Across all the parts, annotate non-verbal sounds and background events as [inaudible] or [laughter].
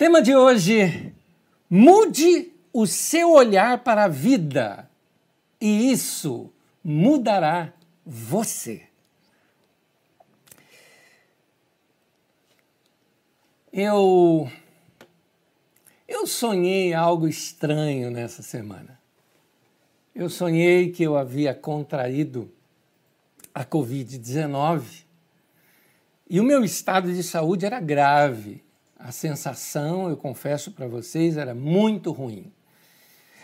Tema de hoje: mude o seu olhar para a vida e isso mudará você. Eu eu sonhei algo estranho nessa semana. Eu sonhei que eu havia contraído a Covid-19 e o meu estado de saúde era grave. A sensação, eu confesso para vocês, era muito ruim.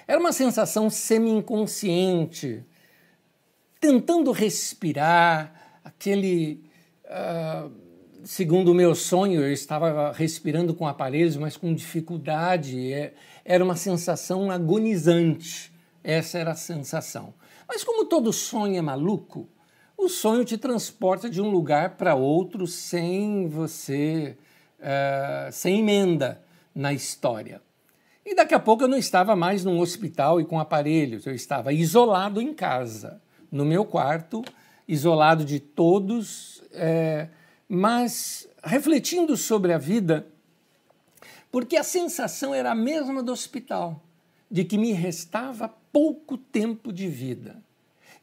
Era uma sensação semi-inconsciente, tentando respirar, aquele. Uh, segundo o meu sonho, eu estava respirando com aparelhos, mas com dificuldade. É, era uma sensação agonizante. Essa era a sensação. Mas como todo sonho é maluco, o sonho te transporta de um lugar para outro sem você, uh, sem emenda na história. E daqui a pouco eu não estava mais num hospital e com aparelhos, eu estava isolado em casa, no meu quarto, isolado de todos, é, mas refletindo sobre a vida, porque a sensação era a mesma do hospital, de que me restava pouco tempo de vida.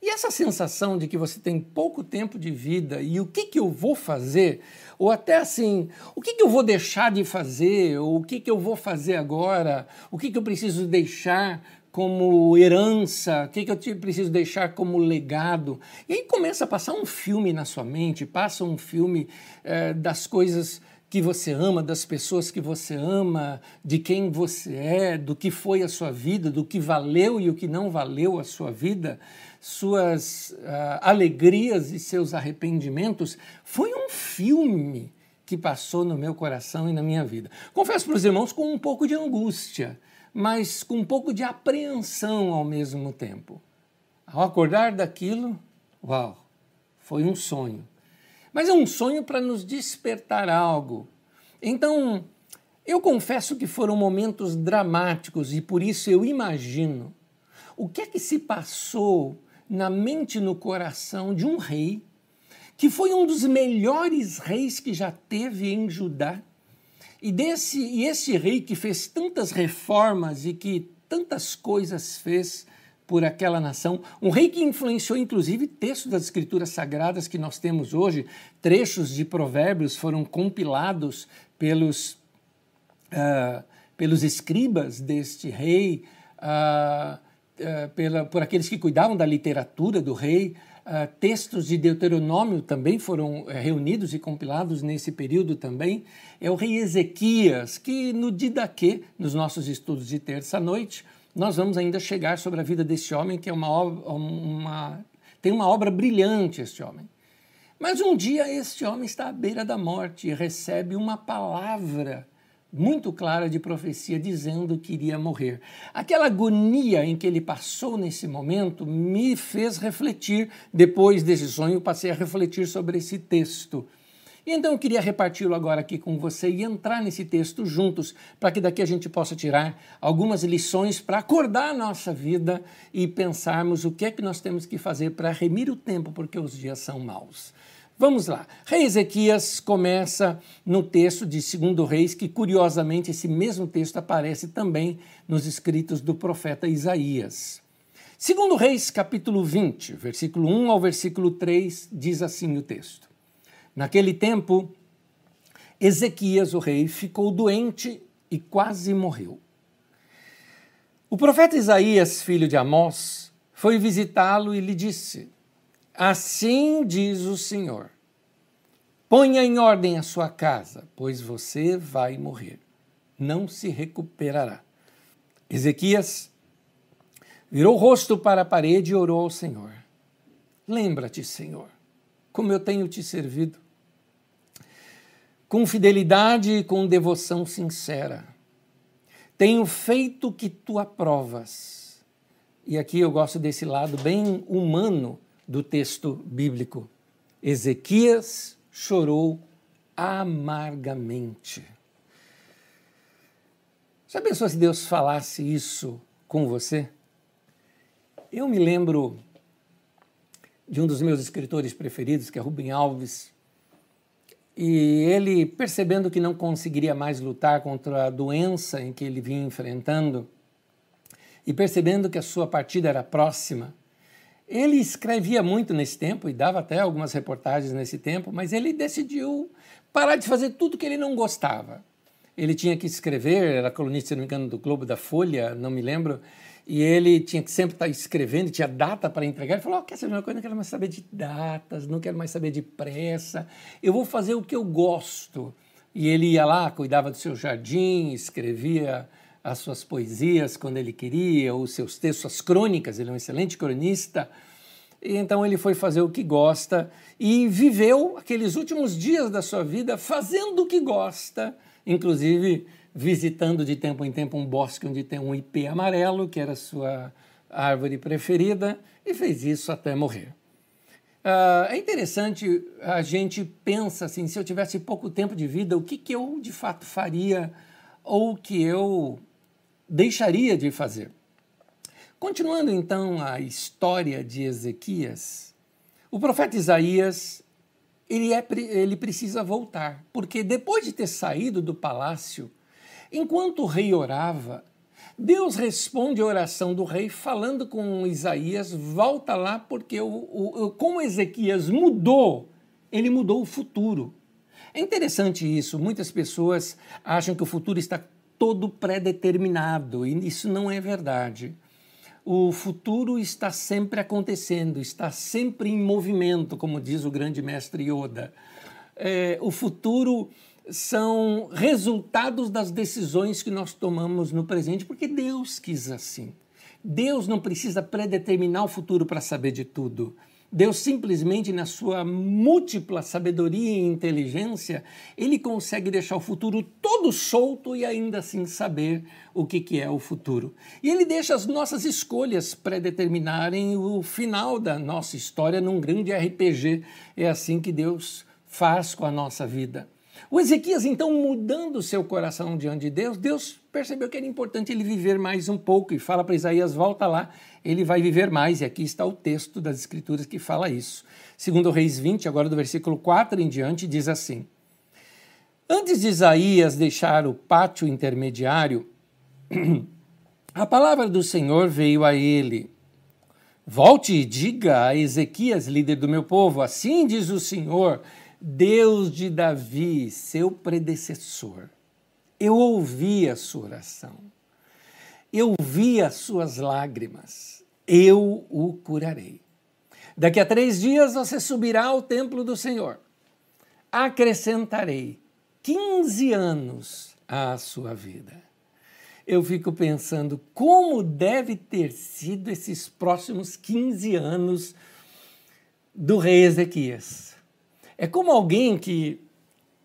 E essa sensação de que você tem pouco tempo de vida e o que, que eu vou fazer, ou até assim, o que, que eu vou deixar de fazer, ou o que, que eu vou fazer agora, o que, que eu preciso deixar como herança, o que, que eu preciso deixar como legado. E aí começa a passar um filme na sua mente, passa um filme é, das coisas que você ama, das pessoas que você ama, de quem você é, do que foi a sua vida, do que valeu e o que não valeu a sua vida, suas uh, alegrias e seus arrependimentos, foi um filme que passou no meu coração e na minha vida. Confesso para os irmãos com um pouco de angústia, mas com um pouco de apreensão ao mesmo tempo. Ao acordar daquilo, uau, foi um sonho mas é um sonho para nos despertar algo. Então, eu confesso que foram momentos dramáticos e por isso eu imagino o que é que se passou na mente e no coração de um rei que foi um dos melhores reis que já teve em Judá. E desse e esse rei que fez tantas reformas e que tantas coisas fez por aquela nação, um rei que influenciou inclusive textos das escrituras sagradas que nós temos hoje, trechos de provérbios foram compilados pelos, uh, pelos escribas deste rei, uh, uh, pela, por aqueles que cuidavam da literatura do rei, textos de Deuteronômio também foram eh, reunidos e compilados nesse período também. É o rei Ezequias, que no Didaquê, nos nossos estudos de terça-noite, nós vamos ainda chegar sobre a vida desse homem, que é uma, uma, tem uma obra brilhante, este homem. Mas um dia este homem está à beira da morte e recebe uma palavra muito clara de profecia dizendo que iria morrer. Aquela agonia em que ele passou nesse momento me fez refletir, depois desse sonho, passei a refletir sobre esse texto. E então eu queria reparti-lo agora aqui com você e entrar nesse texto juntos, para que daqui a gente possa tirar algumas lições para acordar a nossa vida e pensarmos o que é que nós temos que fazer para remir o tempo, porque os dias são maus. Vamos lá. Rei Ezequias começa no texto de 2 Reis, que curiosamente esse mesmo texto aparece também nos escritos do profeta Isaías. 2 Reis, capítulo 20, versículo 1 ao versículo 3, diz assim o texto. Naquele tempo, Ezequias, o rei, ficou doente e quase morreu. O profeta Isaías, filho de Amós, foi visitá-lo e lhe disse: Assim diz o Senhor: Ponha em ordem a sua casa, pois você vai morrer. Não se recuperará. Ezequias virou o rosto para a parede e orou ao Senhor: Lembra-te, Senhor, como eu tenho te servido com fidelidade e com devoção sincera. Tenho feito o que tu aprovas. E aqui eu gosto desse lado bem humano do texto bíblico. Ezequias chorou amargamente. Já pensou se Deus falasse isso com você? Eu me lembro de um dos meus escritores preferidos, que é Rubem Alves, E ele, percebendo que não conseguiria mais lutar contra a doença em que ele vinha enfrentando, e percebendo que a sua partida era próxima, ele escrevia muito nesse tempo e dava até algumas reportagens nesse tempo, mas ele decidiu parar de fazer tudo que ele não gostava. Ele tinha que escrever, era colunista, se não me engano, do Globo da Folha, não me lembro, e ele tinha que sempre estar escrevendo, tinha data para entregar. Ele falou: oh, quer saber uma coisa? Não quero mais saber de datas, não quero mais saber de pressa, eu vou fazer o que eu gosto. E ele ia lá, cuidava do seu jardim, escrevia as suas poesias quando ele queria, os seus textos, as crônicas, ele é um excelente cronista. E então ele foi fazer o que gosta e viveu aqueles últimos dias da sua vida fazendo o que gosta, inclusive visitando de tempo em tempo um bosque onde tem um ipê amarelo, que era sua árvore preferida, e fez isso até morrer. Uh, é interessante, a gente pensa assim, se eu tivesse pouco tempo de vida, o que, que eu de fato faria ou que eu deixaria de fazer. Continuando então a história de Ezequias, o profeta Isaías ele, é, ele precisa voltar, porque depois de ter saído do palácio, Enquanto o rei orava, Deus responde a oração do rei falando com Isaías, volta lá, porque o, o, como Ezequias mudou, ele mudou o futuro. É interessante isso, muitas pessoas acham que o futuro está todo pré-determinado, e isso não é verdade. O futuro está sempre acontecendo, está sempre em movimento, como diz o grande mestre Yoda. É, o futuro são resultados das decisões que nós tomamos no presente, porque Deus quis assim. Deus não precisa predeterminar o futuro para saber de tudo. Deus simplesmente, na sua múltipla sabedoria e inteligência, ele consegue deixar o futuro todo solto e ainda assim saber o que, que é o futuro. E ele deixa as nossas escolhas predeterminarem o final da nossa história num grande RPG. É assim que Deus faz com a nossa vida. O Ezequias, então, mudando seu coração diante de Deus, Deus percebeu que era importante ele viver mais um pouco e fala para Isaías: volta lá, ele vai viver mais. E aqui está o texto das Escrituras que fala isso. Segundo Reis 20, agora do versículo 4 em diante, diz assim: Antes de Isaías deixar o pátio intermediário, [clears throat] a palavra do Senhor veio a ele. Volte e diga a Ezequias, líder do meu povo: Assim diz o Senhor Deus de Davi, seu predecessor, eu ouvi a sua oração, eu vi as suas lágrimas, eu o curarei. Daqui a três dias você subirá ao templo do Senhor. Acrescentarei 15 anos à sua vida. Eu fico pensando como deve ter sido esses próximos 15 anos do rei Ezequias é como alguém que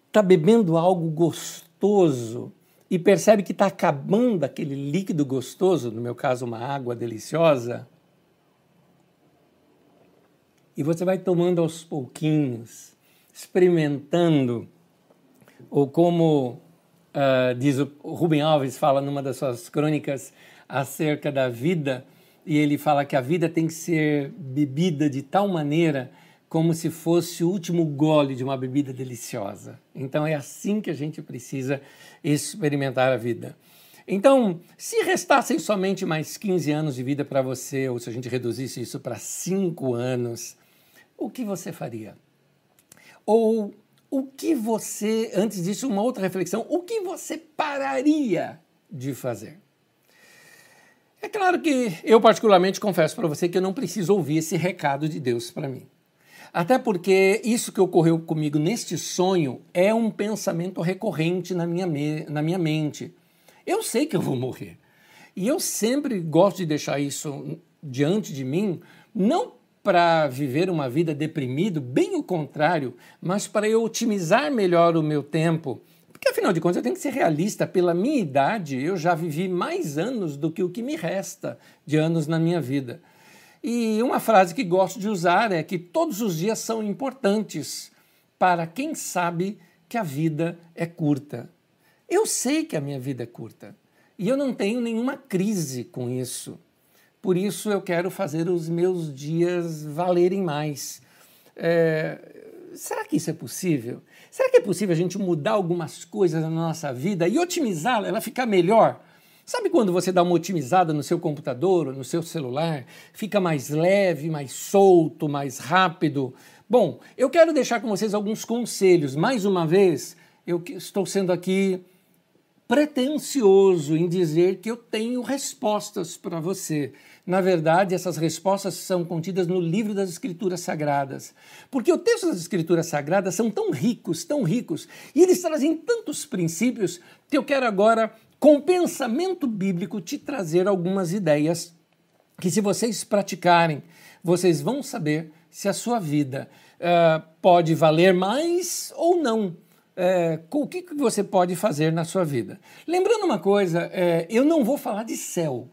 está bebendo algo gostoso e percebe que está acabando aquele líquido gostoso, no meu caso, uma água deliciosa. E você vai tomando aos pouquinhos, experimentando, ou como uh, diz o Rubem Alves, fala numa das suas crônicas acerca da vida, e ele fala que a vida tem que ser bebida de tal maneira como se fosse o último gole de uma bebida deliciosa. Então é assim que a gente precisa experimentar a vida. Então, se restassem somente mais 15 anos de vida para você, ou se a gente reduzisse isso para 5 anos, o que você faria? Ou o que você, antes disso, uma outra reflexão, o que você pararia de fazer? É claro que eu, particularmente, confesso para você que eu não preciso ouvir esse recado de Deus para mim. Até porque isso que ocorreu comigo neste sonho é um pensamento recorrente na minha, na minha mente. Eu sei que eu vou morrer. E eu sempre gosto de deixar isso diante de mim, não para viver uma vida deprimido, bem o contrário, mas para eu otimizar melhor o meu tempo. Porque afinal de contas eu tenho que ser realista, pela minha idade eu já vivi mais anos do que o que me resta de anos na minha vida. E uma frase que gosto de usar é que todos os dias são importantes para quem sabe que a vida é curta. Eu sei que a minha vida é curta e eu não tenho nenhuma crise com isso. Por isso eu quero fazer os meus dias valerem mais. É, será que isso é possível? Será que é possível a gente mudar algumas coisas na nossa vida e otimizá-la, ela ficar melhor? Sabe quando você dá uma otimizada no seu computador ou no seu celular? Fica mais leve, mais solto, mais rápido. Bom, eu quero deixar com vocês alguns conselhos. Mais uma vez, eu estou sendo aqui pretensioso em dizer que eu tenho respostas para você. Na verdade, essas respostas são contidas no livro das Escrituras Sagradas. Porque o texto das Escrituras Sagradas são tão ricos, tão ricos, e eles trazem tantos princípios que eu quero agora, com pensamento bíblico, te trazer algumas ideias que, se vocês praticarem, vocês vão saber se a sua vida uh, pode valer mais ou não. É, o que, que você pode fazer na sua vida. Lembrando uma coisa, é, eu não vou falar de céu,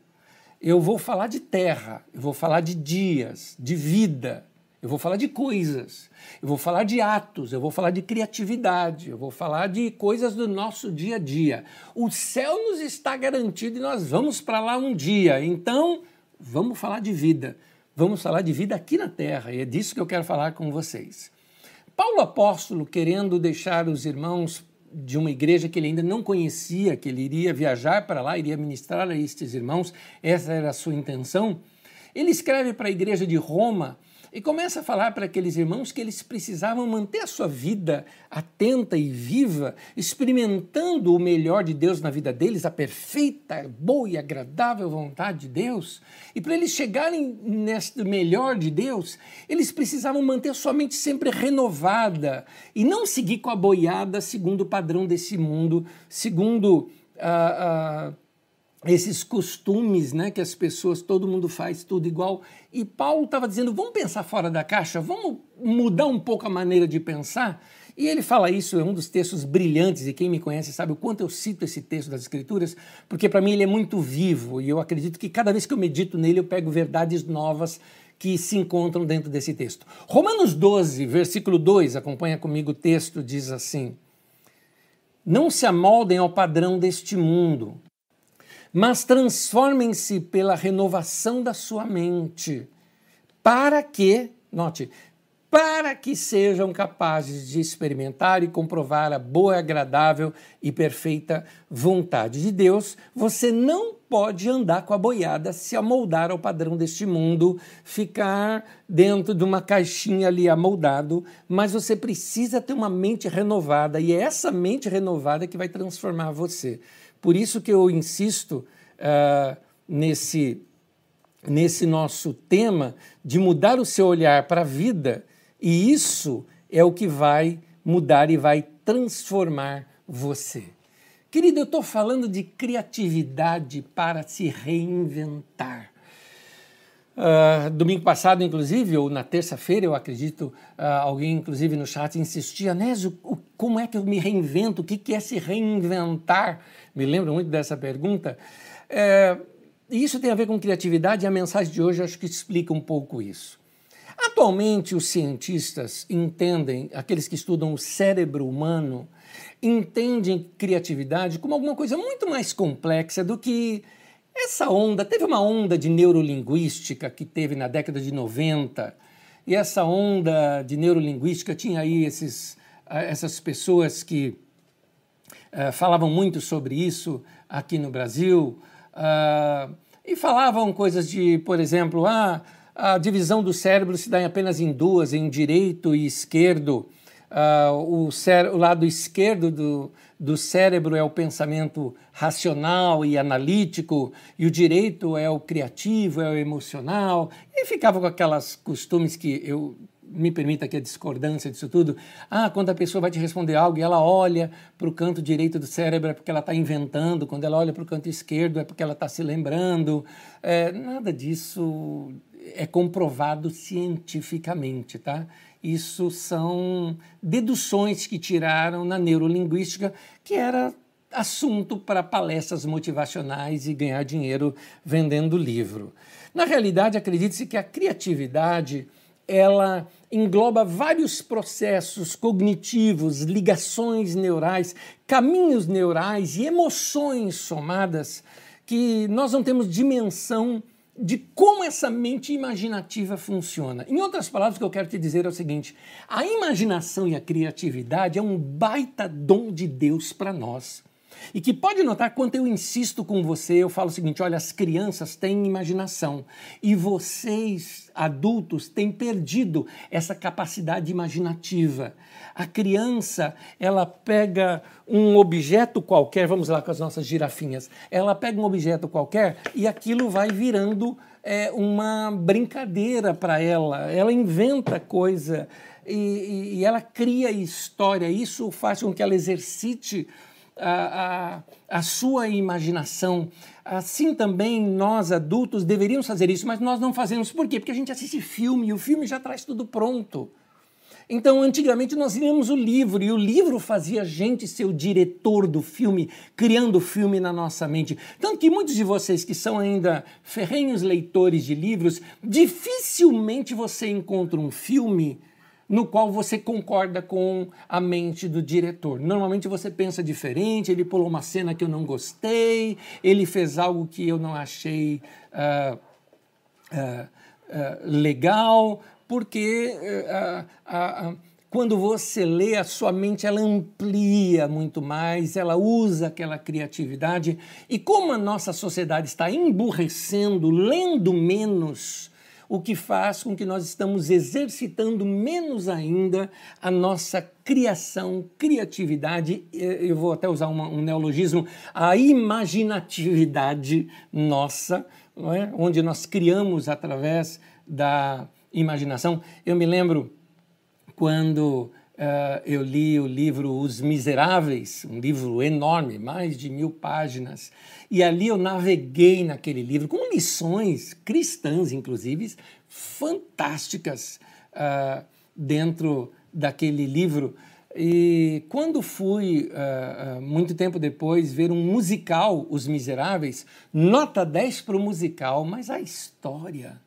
eu vou falar de terra, eu vou falar de dias, de vida, eu vou falar de coisas, eu vou falar de atos, eu vou falar de criatividade, eu vou falar de coisas do nosso dia a dia. O céu nos está garantido e nós vamos para lá um dia, então vamos falar de vida. Vamos falar de vida aqui na terra e é disso que eu quero falar com vocês. Paulo apóstolo, querendo deixar os irmãos de uma igreja que ele ainda não conhecia, que ele iria viajar para lá, iria ministrar a estes irmãos, essa era a sua intenção, ele escreve para a igreja de Roma e começa a falar para aqueles irmãos que eles precisavam manter a sua vida atenta e viva, experimentando o melhor de Deus na vida deles, a perfeita, boa e agradável vontade de Deus. E para eles chegarem neste melhor de Deus, eles precisavam manter a sua mente sempre renovada e não seguir com a boiada segundo o padrão desse mundo, segundo a. Uh, uh, esses costumes né, que as pessoas, todo mundo faz tudo igual. E Paulo estava dizendo: vamos pensar fora da caixa, vamos mudar um pouco a maneira de pensar. E ele fala isso, é um dos textos brilhantes, e quem me conhece sabe o quanto eu cito esse texto das Escrituras, porque para mim ele é muito vivo, e eu acredito que cada vez que eu medito nele eu pego verdades novas que se encontram dentro desse texto. Romanos 12, versículo 2, acompanha comigo o texto, diz assim: Não se amoldem ao padrão deste mundo mas transformem-se pela renovação da sua mente, para que, note, para que sejam capazes de experimentar e comprovar a boa, agradável e perfeita vontade de Deus, você não pode andar com a boiada, se amoldar ao padrão deste mundo, ficar dentro de uma caixinha ali amoldado, mas você precisa ter uma mente renovada e é essa mente renovada que vai transformar você. Por isso que eu insisto uh, nesse, nesse nosso tema de mudar o seu olhar para a vida, e isso é o que vai mudar e vai transformar você. Querido, eu estou falando de criatividade para se reinventar. Uh, domingo passado, inclusive, ou na terça-feira, eu acredito, uh, alguém, inclusive, no chat insistia, Nésio, como é que eu me reinvento? O que, que é se reinventar? Me lembro muito dessa pergunta. É, isso tem a ver com criatividade e a mensagem de hoje acho que explica um pouco isso. Atualmente, os cientistas entendem, aqueles que estudam o cérebro humano, entendem criatividade como alguma coisa muito mais complexa do que essa onda, teve uma onda de neurolinguística que teve na década de 90, e essa onda de neurolinguística tinha aí esses, essas pessoas que uh, falavam muito sobre isso aqui no Brasil, uh, e falavam coisas de, por exemplo, ah, a divisão do cérebro se dá apenas em duas, em direito e esquerdo. Uh, o, o, lado esquerdo do, do cérebro é o pensamento racional e analítico, e o direito é o criativo, é o emocional, e ficava com aquelas costumes que eu me permita aqui a discordância disso tudo. Ah, quando a pessoa vai te responder algo e ela olha para o canto direito do cérebro é porque ela está inventando, quando ela olha para o canto esquerdo é porque ela está se lembrando. É, nada disso é comprovado cientificamente, tá? Isso são deduções que tiraram na neurolinguística, que era assunto para palestras motivacionais e ganhar dinheiro vendendo livro. Na realidade, acredite-se que a criatividade ela engloba vários processos cognitivos, ligações neurais, caminhos neurais e emoções somadas que nós não temos dimensão de como essa mente imaginativa funciona. Em outras palavras, o que eu quero te dizer é o seguinte: a imaginação e a criatividade é um baita dom de Deus para nós. E que pode notar quando eu insisto com você, eu falo o seguinte: olha, as crianças têm imaginação e vocês, adultos, têm perdido essa capacidade imaginativa. A criança, ela pega um objeto qualquer, vamos lá com as nossas girafinhas, ela pega um objeto qualquer e aquilo vai virando é, uma brincadeira para ela. Ela inventa coisa e, e ela cria história. Isso faz com que ela exercite a, a, a sua imaginação. Assim também nós adultos deveríamos fazer isso, mas nós não fazemos. Por quê? Porque a gente assiste filme e o filme já traz tudo pronto. Então, antigamente nós líamos o livro e o livro fazia a gente ser o diretor do filme, criando o filme na nossa mente. Tanto que muitos de vocês que são ainda ferrenhos leitores de livros, dificilmente você encontra um filme no qual você concorda com a mente do diretor. Normalmente você pensa diferente, ele pulou uma cena que eu não gostei, ele fez algo que eu não achei uh, uh, uh, legal, porque quando você lê, a sua mente ela amplia muito mais, ela usa aquela criatividade. E como a nossa sociedade está emburrecendo, lendo menos, o que faz com que nós estamos exercitando menos ainda a nossa criação, criatividade, eu vou até usar um neologismo, a imaginatividade nossa, é? onde nós criamos através da imaginação. Eu me lembro quando uh, eu li o livro Os Miseráveis, um livro enorme, mais de mil páginas, e ali eu naveguei naquele livro com lições cristãs, inclusive, fantásticas uh, dentro daquele livro. E quando fui, uh, muito tempo depois, ver um musical, Os Miseráveis, nota 10 para o musical, mas a história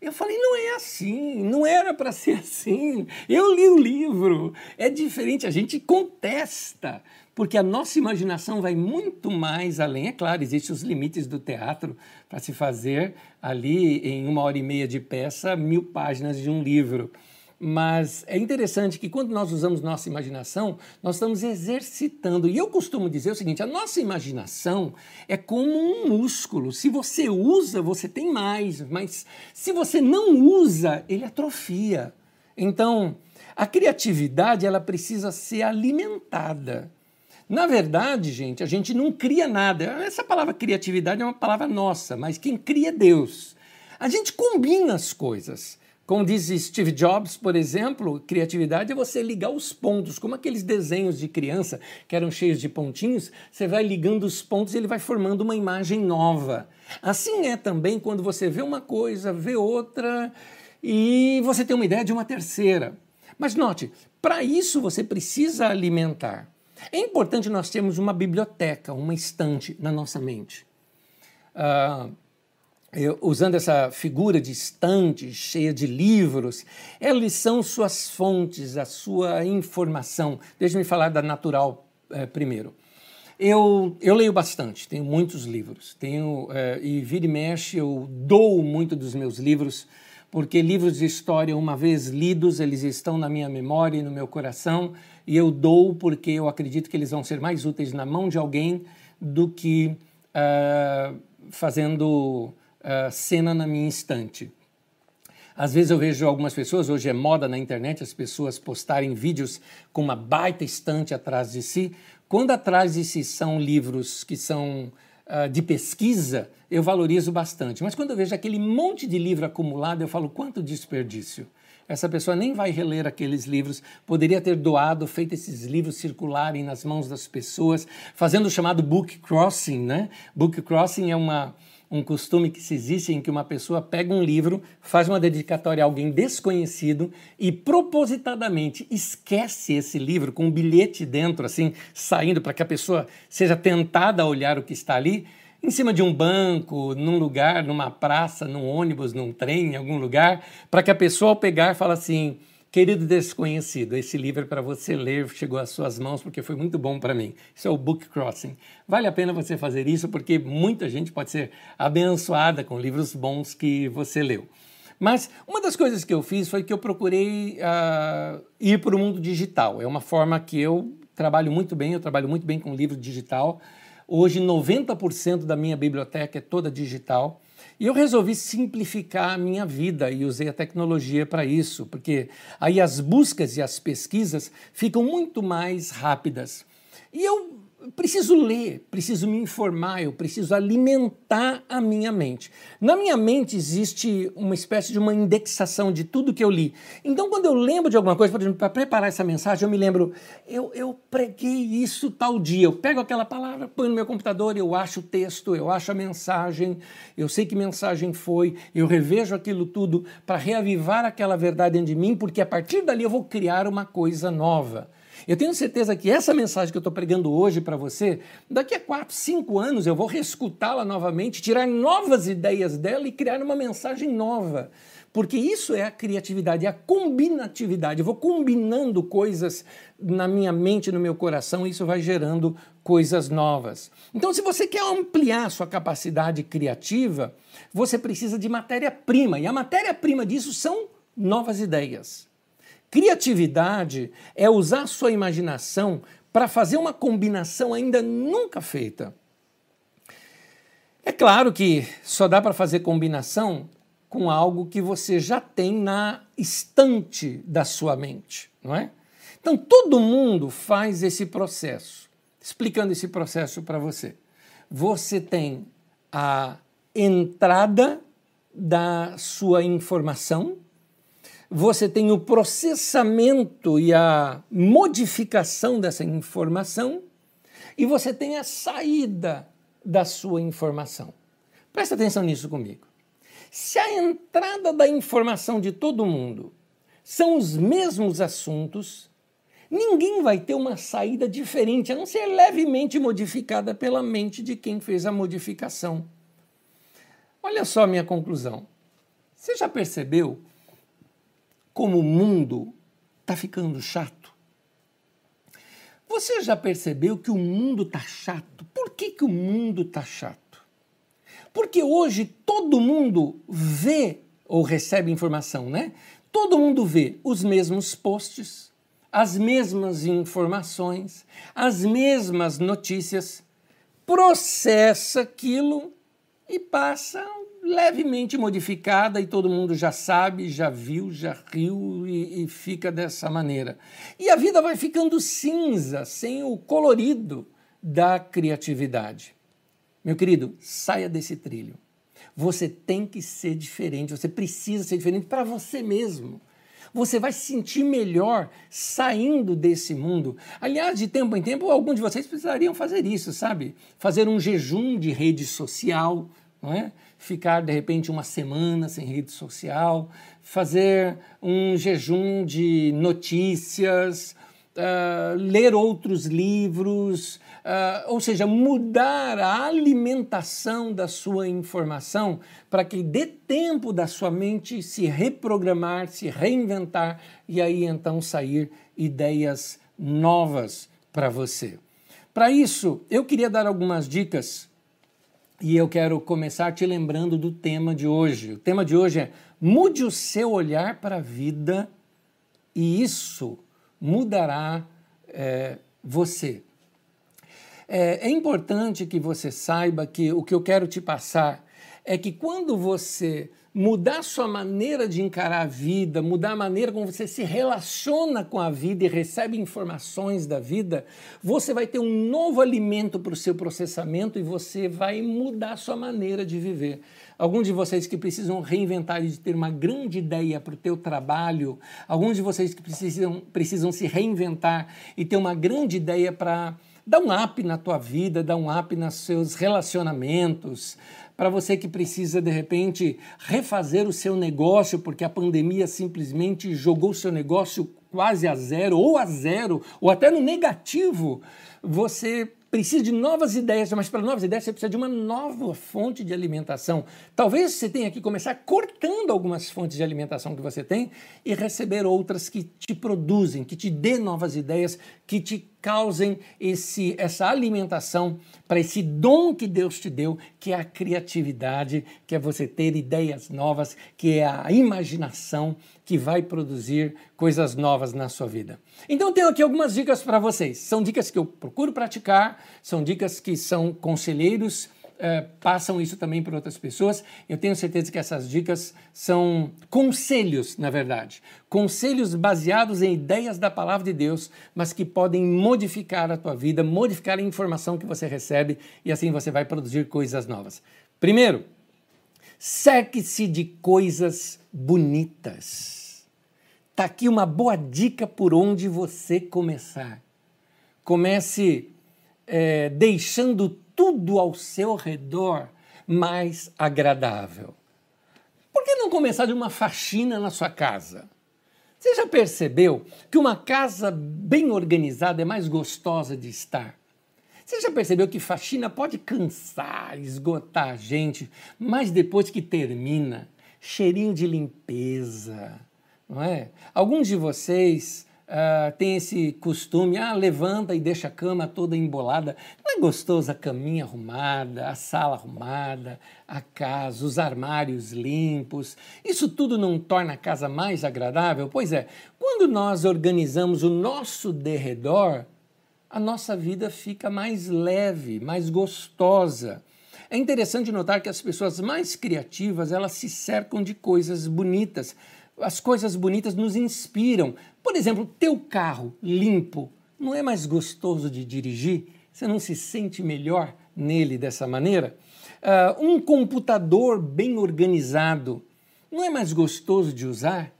eu falei, não é assim, não era para ser assim. Eu li o livro, é diferente, a gente contesta, porque a nossa imaginação vai muito mais além. É claro, existem os limites do teatro para se fazer ali em uma hora e meia de peça, mil páginas de um livro. Mas é interessante que quando nós usamos nossa imaginação, nós estamos exercitando. E eu costumo dizer o seguinte: a nossa imaginação é como um músculo. Se você usa, você tem mais, mas se você não usa, ele atrofia. Então, a criatividade ela precisa ser alimentada. Na verdade, gente, a gente não cria nada. Essa palavra criatividade é uma palavra nossa, mas quem cria é Deus. A gente combina as coisas. Como diz Steve Jobs, por exemplo, criatividade é você ligar os pontos, como aqueles desenhos de criança que eram cheios de pontinhos, você vai ligando os pontos e ele vai formando uma imagem nova. Assim é também quando você vê uma coisa, vê outra e você tem uma ideia de uma terceira. Mas note, para isso você precisa alimentar. É importante nós termos uma biblioteca, uma estante na nossa mente. Uh, eu, usando essa figura de estante cheia de livros, eles são suas fontes, a sua informação. Deixa-me falar da natural é, primeiro. Eu, eu leio bastante, tenho muitos livros, tenho é, e vira e mexe eu dou muito dos meus livros, porque livros de história, uma vez lidos, eles estão na minha memória e no meu coração, e eu dou porque eu acredito que eles vão ser mais úteis na mão de alguém do que uh, fazendo uh, cena na minha estante. Às vezes eu vejo algumas pessoas, hoje é moda na internet, as pessoas postarem vídeos com uma baita estante atrás de si. Quando atrás de si são livros que são uh, de pesquisa, eu valorizo bastante. Mas quando eu vejo aquele monte de livro acumulado, eu falo quanto desperdício. Essa pessoa nem vai reler aqueles livros, poderia ter doado, feito esses livros circularem nas mãos das pessoas, fazendo o chamado book crossing, né? Book crossing é uma um costume que se existe em que uma pessoa pega um livro, faz uma dedicatória a alguém desconhecido e propositadamente esquece esse livro com um bilhete dentro, assim, saindo para que a pessoa seja tentada a olhar o que está ali, em cima de um banco, num lugar, numa praça, num ônibus, num trem, em algum lugar, para que a pessoa ao pegar fale assim: Querido Desconhecido, esse livro é para você ler, chegou às suas mãos porque foi muito bom para mim. Isso é o Book Crossing. Vale a pena você fazer isso porque muita gente pode ser abençoada com livros bons que você leu. Mas uma das coisas que eu fiz foi que eu procurei uh, ir para o mundo digital. É uma forma que eu trabalho muito bem, eu trabalho muito bem com livro digital. Hoje, 90% da minha biblioteca é toda digital. E eu resolvi simplificar a minha vida e usei a tecnologia para isso, porque aí as buscas e as pesquisas ficam muito mais rápidas. E eu preciso ler, preciso me informar, eu preciso alimentar a minha mente. Na minha mente existe uma espécie de uma indexação de tudo que eu li. Então, quando eu lembro de alguma coisa, por exemplo, para preparar essa mensagem, eu me lembro, eu, eu preguei isso tal dia. Eu pego aquela palavra, ponho no meu computador, eu acho o texto, eu acho a mensagem, eu sei que mensagem foi, eu revejo aquilo tudo para reavivar aquela verdade dentro de mim, porque a partir dali eu vou criar uma coisa nova. Eu tenho certeza que essa mensagem que eu estou pregando hoje para você, daqui a 4, 5 anos eu vou reescutá-la novamente, tirar novas ideias dela e criar uma mensagem nova. Porque isso é a criatividade, é a combinatividade. Eu vou combinando coisas na minha mente, no meu coração, e isso vai gerando coisas novas. Então, se você quer ampliar sua capacidade criativa, você precisa de matéria-prima. E a matéria-prima disso são novas ideias. Criatividade é usar sua imaginação para fazer uma combinação ainda nunca feita. É claro que só dá para fazer combinação com algo que você já tem na estante da sua mente, não é? Então todo mundo faz esse processo. Explicando esse processo para você. Você tem a entrada da sua informação, você tem o processamento e a modificação dessa informação e você tem a saída da sua informação. Presta atenção nisso comigo. Se a entrada da informação de todo mundo são os mesmos assuntos, ninguém vai ter uma saída diferente, a não ser levemente modificada pela mente de quem fez a modificação. Olha só a minha conclusão. Você já percebeu como o mundo está ficando chato? Você já percebeu que o mundo está chato? Por que, que o mundo está chato? Porque hoje todo mundo vê ou recebe informação, né? Todo mundo vê os mesmos posts, as mesmas informações, as mesmas notícias, processa aquilo e passa levemente modificada e todo mundo já sabe, já viu, já riu e, e, fica dessa maneira. E a vida vai ficando cinza, sem o colorido da criatividade. Meu querido, saia desse trilho. Você tem que ser diferente, você precisa ser diferente para você mesmo. Você vai se sentir melhor saindo desse mundo. Aliás, de tempo em tempo, alguns de vocês precisariam fazer isso, sabe? Fazer um jejum de rede social, não é? Ficar de repente uma semana sem rede social, fazer um jejum de notícias, uh, ler outros livros, uh, ou seja, mudar a alimentação da sua informação para que dê tempo da sua mente se reprogramar, se reinventar e aí então sair ideias novas para você. Para isso, eu queria dar algumas dicas e eu quero começar te lembrando do tema de hoje. O tema de hoje é mude o seu olhar para a vida e isso mudará é, você. É, é importante que você saiba que o que eu quero te passar é que quando você mudar sua maneira de encarar a vida, mudar a maneira como você se relaciona com a vida e recebe informações da vida, você vai ter um novo alimento para o seu processamento e você vai mudar sua maneira de viver. Alguns de vocês que precisam reinventar e ter uma grande ideia para o teu trabalho, alguns de vocês que precisam, precisam se reinventar e ter uma grande ideia para dar um up na tua vida, dar um up nos seus relacionamentos, para você que precisa de repente refazer o seu negócio porque a pandemia simplesmente jogou o seu negócio quase a zero ou a zero ou até no negativo, você precisa de novas ideias, mas para novas ideias você precisa de uma nova fonte de alimentação. Talvez você tenha que começar cortando algumas fontes de alimentação que você tem e receber outras que te produzem, que te dê novas ideias, que te causem esse, essa alimentação para esse dom que Deus te deu, que é a criatividade, que é você ter ideias novas, que é a imaginação que vai produzir coisas novas na sua vida. Então, tenho aqui algumas dicas para vocês. São dicas que eu procuro praticar, são dicas que são conselheiros Uh, passam isso também para outras pessoas. Eu tenho certeza que essas dicas são conselhos, na verdade. Conselhos baseados em ideias da palavra de Deus, mas que podem modificar a tua vida, modificar a informação que você recebe e assim você vai produzir coisas novas. Primeiro, cerque-se de coisas bonitas. Está aqui uma boa dica por onde você começar. Comece é, deixando tudo ao seu redor mais agradável. Por que não começar de uma faxina na sua casa? Você já percebeu que uma casa bem organizada é mais gostosa de estar? Você já percebeu que faxina pode cansar, esgotar a gente, mas depois que termina, cheirinho de limpeza, não é? Alguns de vocês uh, tem esse costume, ah, levanta e deixa a cama toda embolada. Não é gostoso a caminha arrumada, a sala arrumada, a casa, os armários limpos? Isso tudo não torna a casa mais agradável? Pois é, quando nós organizamos o nosso derredor, a nossa vida fica mais leve, mais gostosa. É interessante notar que as pessoas mais criativas, elas se cercam de coisas bonitas. As coisas bonitas nos inspiram, por exemplo, teu carro limpo não é mais gostoso de dirigir? Você não se sente melhor nele dessa maneira? Uh, um computador bem organizado não é mais gostoso de usar?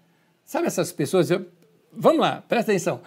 Sabe essas pessoas? Eu... Vamos lá, presta atenção.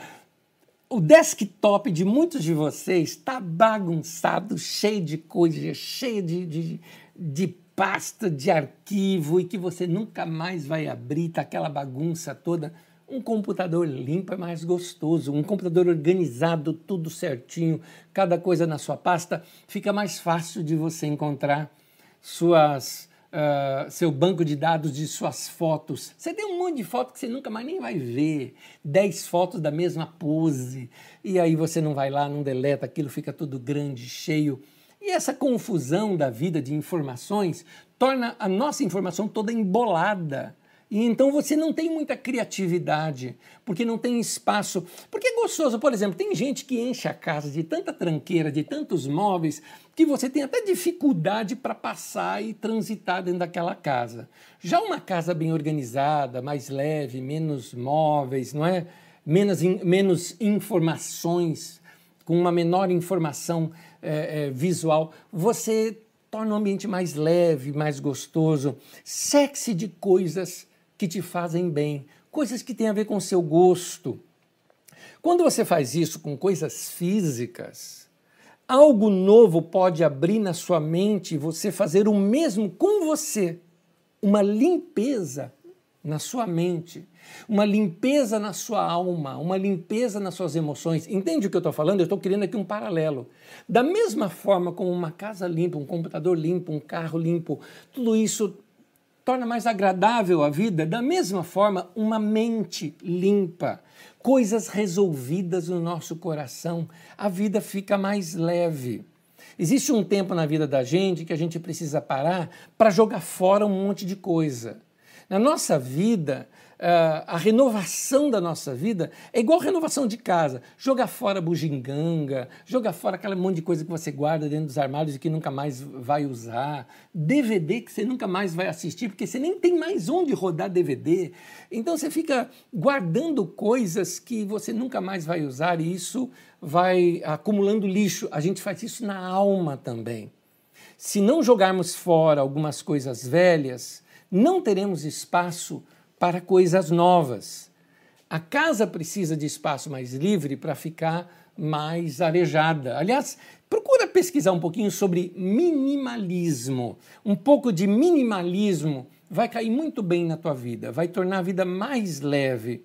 O desktop de muitos de vocês está bagunçado, cheio de coisas, cheio de, de, de pasta, de arquivo e que você nunca mais vai abrir, tá aquela bagunça toda. Um computador limpo é mais gostoso, um computador organizado, tudo certinho, cada coisa na sua pasta, fica mais fácil de você encontrar suas, uh, seu banco de dados de suas fotos. Você tem um monte de fotos que você nunca mais nem vai ver, 10 fotos da mesma pose, e aí você não vai lá, não deleta, aquilo fica tudo grande, cheio. E essa confusão da vida de informações torna a nossa informação toda embolada e então você não tem muita criatividade, porque não tem espaço. Porque é gostoso, por exemplo, tem gente que enche a casa de tanta tranqueira, de tantos móveis, que você tem até dificuldade para passar e transitar dentro daquela casa. Já uma casa bem organizada, mais leve, menos móveis, não é? Menos, in, menos informações, com uma menor informação é, é, visual, você torna o ambiente mais leve, mais gostoso. Sexy de coisas que te fazem bem, coisas que têm a ver com o seu gosto. Quando você faz isso com coisas físicas, algo novo pode abrir na sua mente e você fazer o mesmo com você. Uma limpeza na sua mente, uma limpeza na sua alma, uma limpeza nas suas emoções. Entende o que eu estou falando? Eu estou criando aqui um paralelo. Da mesma forma como uma casa limpa, um computador limpo, um carro limpo, tudo isso torna mais agradável a vida, da mesma forma, uma mente limpa, coisas resolvidas no nosso coração, a vida fica mais leve. Existe um tempo na vida da gente que a gente precisa parar para jogar fora um monte de coisa. Na nossa vida, uh, a renovação da nossa vida é igual a renovação de casa. Joga fora bugiganga, joga fora aquele monte de coisa que você guarda dentro dos armários e que nunca mais vai usar. DVD que você nunca mais vai assistir, porque você nem tem mais onde rodar DVD. Então você fica guardando coisas que você nunca mais vai usar e isso vai acumulando lixo. A gente faz isso na alma também. Se não jogarmos fora algumas coisas velhas, não teremos espaço para coisas novas. A casa precisa de espaço mais livre para ficar mais arejada. Aliás, procura pesquisar um pouquinho sobre minimalismo. Um pouco de minimalismo vai cair muito bem na tua vida, vai tornar a vida mais leve.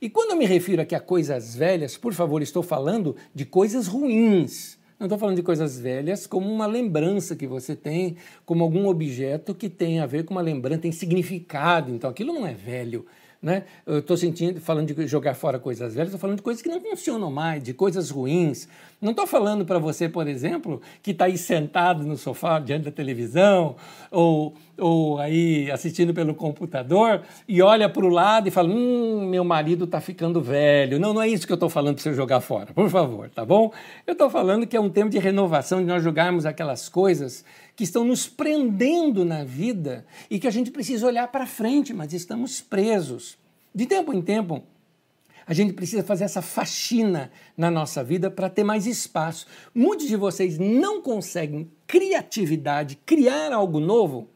E quando eu me refiro aqui a coisas velhas, por favor, estou falando de coisas ruins. Não estou falando de coisas velhas como uma lembrança que você tem, como algum objeto que tem a ver com uma lembrança, tem significado. Então aquilo não é velho. Né? Eu estou sentindo, falando de jogar fora coisas velhas, estou falando de coisas que não funcionam mais, de coisas ruins. Não estou falando para você, por exemplo, que está aí sentado no sofá diante da televisão ou, ou aí assistindo pelo computador e olha para o lado e fala: Hum, meu marido está ficando velho. Não, não é isso que eu estou falando para você jogar fora, por favor, tá bom? Eu estou falando que é um tempo de renovação, de nós jogarmos aquelas coisas que estão nos prendendo na vida e que a gente precisa olhar para frente, mas estamos presos. De tempo em tempo, a gente precisa fazer essa faxina na nossa vida para ter mais espaço. Muitos de vocês não conseguem criatividade, criar algo novo,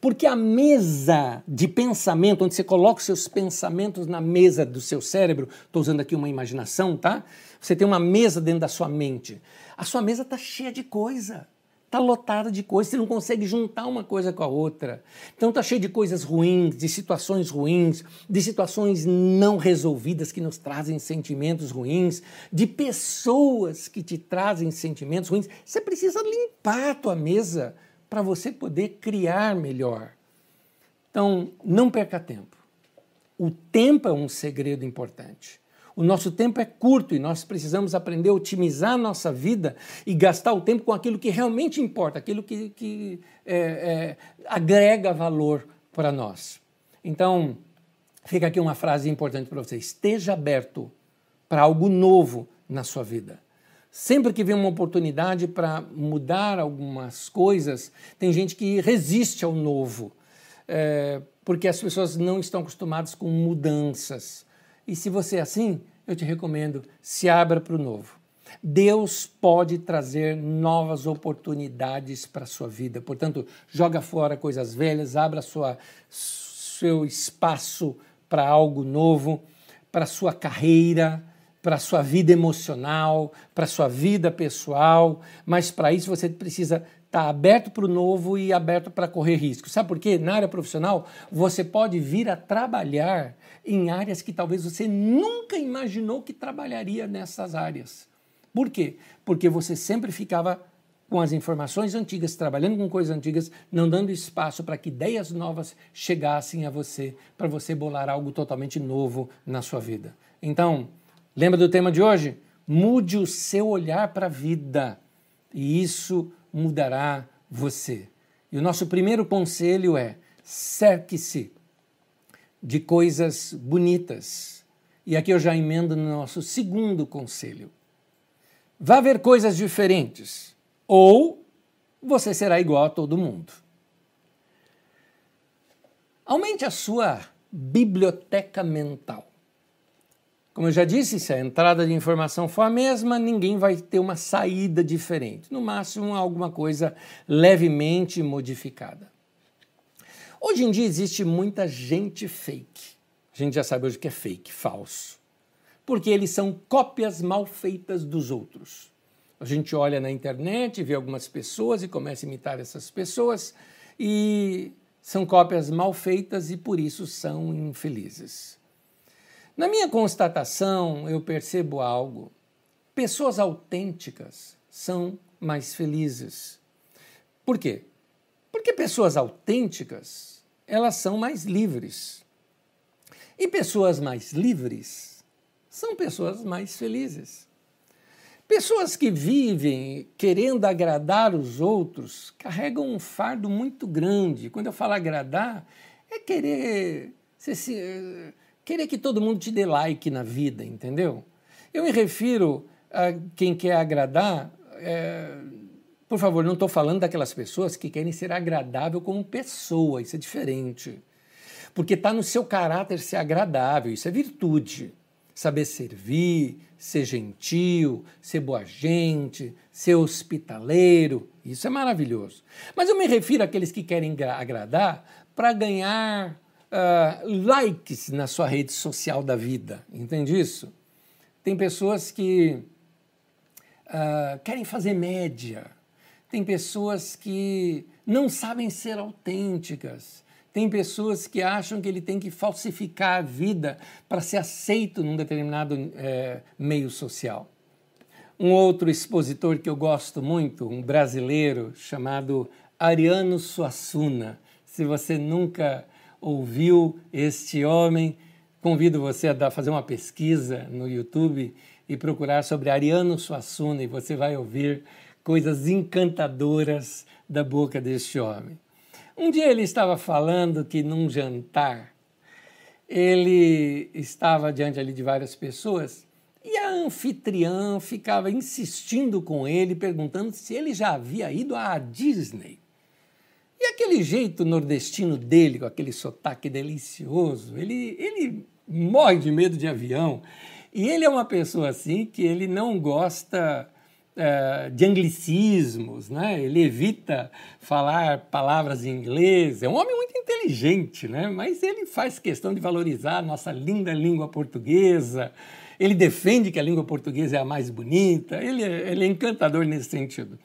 porque a mesa de pensamento, onde você coloca os seus pensamentos na mesa do seu cérebro, estou usando aqui uma imaginação, tá? Você tem uma mesa dentro da sua mente. A sua mesa está cheia de coisa. Está lotada de coisas, você não consegue juntar uma coisa com a outra. Então está cheio de coisas ruins, de situações ruins, de situações não resolvidas que nos trazem sentimentos ruins, de pessoas que te trazem sentimentos ruins. Você precisa limpar a tua mesa para você poder criar melhor. Então, não perca tempo. O tempo é um segredo importante. O nosso tempo é curto e nós precisamos aprender a otimizar a nossa vida e gastar o tempo com aquilo que realmente importa, aquilo que, que é, é, agrega valor para nós. Então, fica aqui uma frase importante para você: esteja aberto para algo novo na sua vida. Sempre que vem uma oportunidade para mudar algumas coisas, tem gente que resiste ao novo, é, porque as pessoas não estão acostumadas com mudanças. E se você é assim, eu te recomendo, se abra para o novo. Deus pode trazer novas oportunidades para a sua vida. Portanto, joga fora coisas velhas, abra sua, seu espaço para algo novo, para sua carreira, para sua vida emocional, para sua vida pessoal. Mas para isso você precisa estar tá aberto para o novo e aberto para correr risco. Sabe por quê? Na área profissional, você pode vir a trabalhar em áreas que talvez você nunca imaginou que trabalharia nessas áreas. Por quê? Porque você sempre ficava com as informações antigas, trabalhando com coisas antigas, não dando espaço para que ideias novas chegassem a você, para você bolar algo totalmente novo na sua vida. Então, lembra do tema de hoje? Mude o seu olhar para a vida e isso mudará você. E o nosso primeiro conselho é: cerque-se de coisas bonitas. E aqui eu já emendo no nosso segundo conselho. Vá ver coisas diferentes, ou você será igual a todo mundo. Aumente a sua biblioteca mental. Como eu já disse, se a entrada de informação for a mesma, ninguém vai ter uma saída diferente. No máximo, alguma coisa levemente modificada. Hoje em dia existe muita gente fake. A gente já sabe hoje que é fake, falso. Porque eles são cópias mal feitas dos outros. A gente olha na internet, vê algumas pessoas e começa a imitar essas pessoas e são cópias mal feitas e por isso são infelizes. Na minha constatação, eu percebo algo. Pessoas autênticas são mais felizes. Por quê? Porque pessoas autênticas, elas são mais livres. E pessoas mais livres são pessoas mais felizes. Pessoas que vivem querendo agradar os outros carregam um fardo muito grande. Quando eu falo agradar, é querer se, querer que todo mundo te dê like na vida, entendeu? Eu me refiro a quem quer agradar. É, por favor, não estou falando daquelas pessoas que querem ser agradável como pessoa, isso é diferente. Porque está no seu caráter ser agradável, isso é virtude. Saber servir, ser gentil, ser boa gente, ser hospitaleiro, isso é maravilhoso. Mas eu me refiro àqueles que querem agradar para ganhar uh, likes na sua rede social da vida, entende isso? Tem pessoas que uh, querem fazer média, tem pessoas que não sabem ser autênticas, tem pessoas que acham que ele tem que falsificar a vida para ser aceito num determinado é, meio social. Um outro expositor que eu gosto muito, um brasileiro chamado Ariano Suassuna. Se você nunca ouviu este homem, convido você a fazer uma pesquisa no YouTube e procurar sobre Ariano Suassuna e você vai ouvir coisas encantadoras da boca deste homem. Um dia ele estava falando que num jantar ele estava diante ali de várias pessoas e a anfitriã ficava insistindo com ele, perguntando se ele já havia ido à Disney. E aquele jeito nordestino dele, com aquele sotaque delicioso, ele, ele morre de medo de avião. E ele é uma pessoa assim que ele não gosta é, de anglicismos, né? ele evita falar palavras em inglês. É um homem muito inteligente, né? mas ele faz questão de valorizar a nossa linda língua portuguesa. Ele defende que a língua portuguesa é a mais bonita. Ele é, ele é encantador nesse sentido.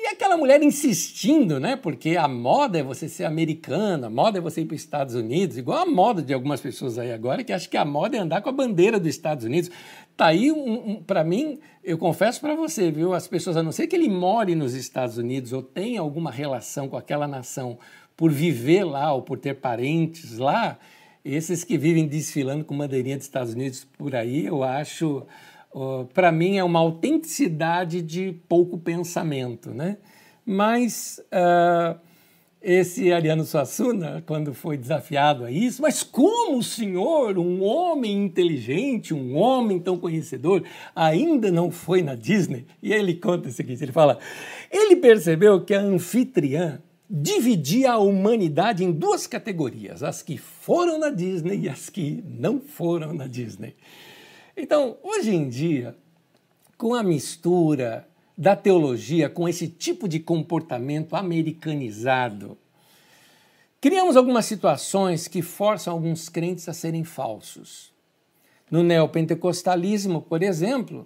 E aquela mulher insistindo, né? Porque a moda é você ser americana, a moda é você ir para os Estados Unidos, igual a moda de algumas pessoas aí agora, que acham que a moda é andar com a bandeira dos Estados Unidos. Tá aí, um, um para mim, eu confesso para você, viu? As pessoas, a não ser que ele more nos Estados Unidos ou tenha alguma relação com aquela nação por viver lá ou por ter parentes lá, esses que vivem desfilando com bandeirinha dos Estados Unidos por aí, eu acho Uh, para mim é uma autenticidade de pouco pensamento, né? Mas uh, esse Ariano Suassuna, quando foi desafiado a isso, mas como o senhor, um homem inteligente, um homem tão conhecedor, ainda não foi na Disney? E ele conta o seguinte: ele fala, ele percebeu que a anfitriã dividia a humanidade em duas categorias, as que foram na Disney e as que não foram na Disney. Então, hoje em dia, com a mistura da teologia com esse tipo de comportamento americanizado, criamos algumas situações que forçam alguns crentes a serem falsos. No neopentecostalismo, por exemplo,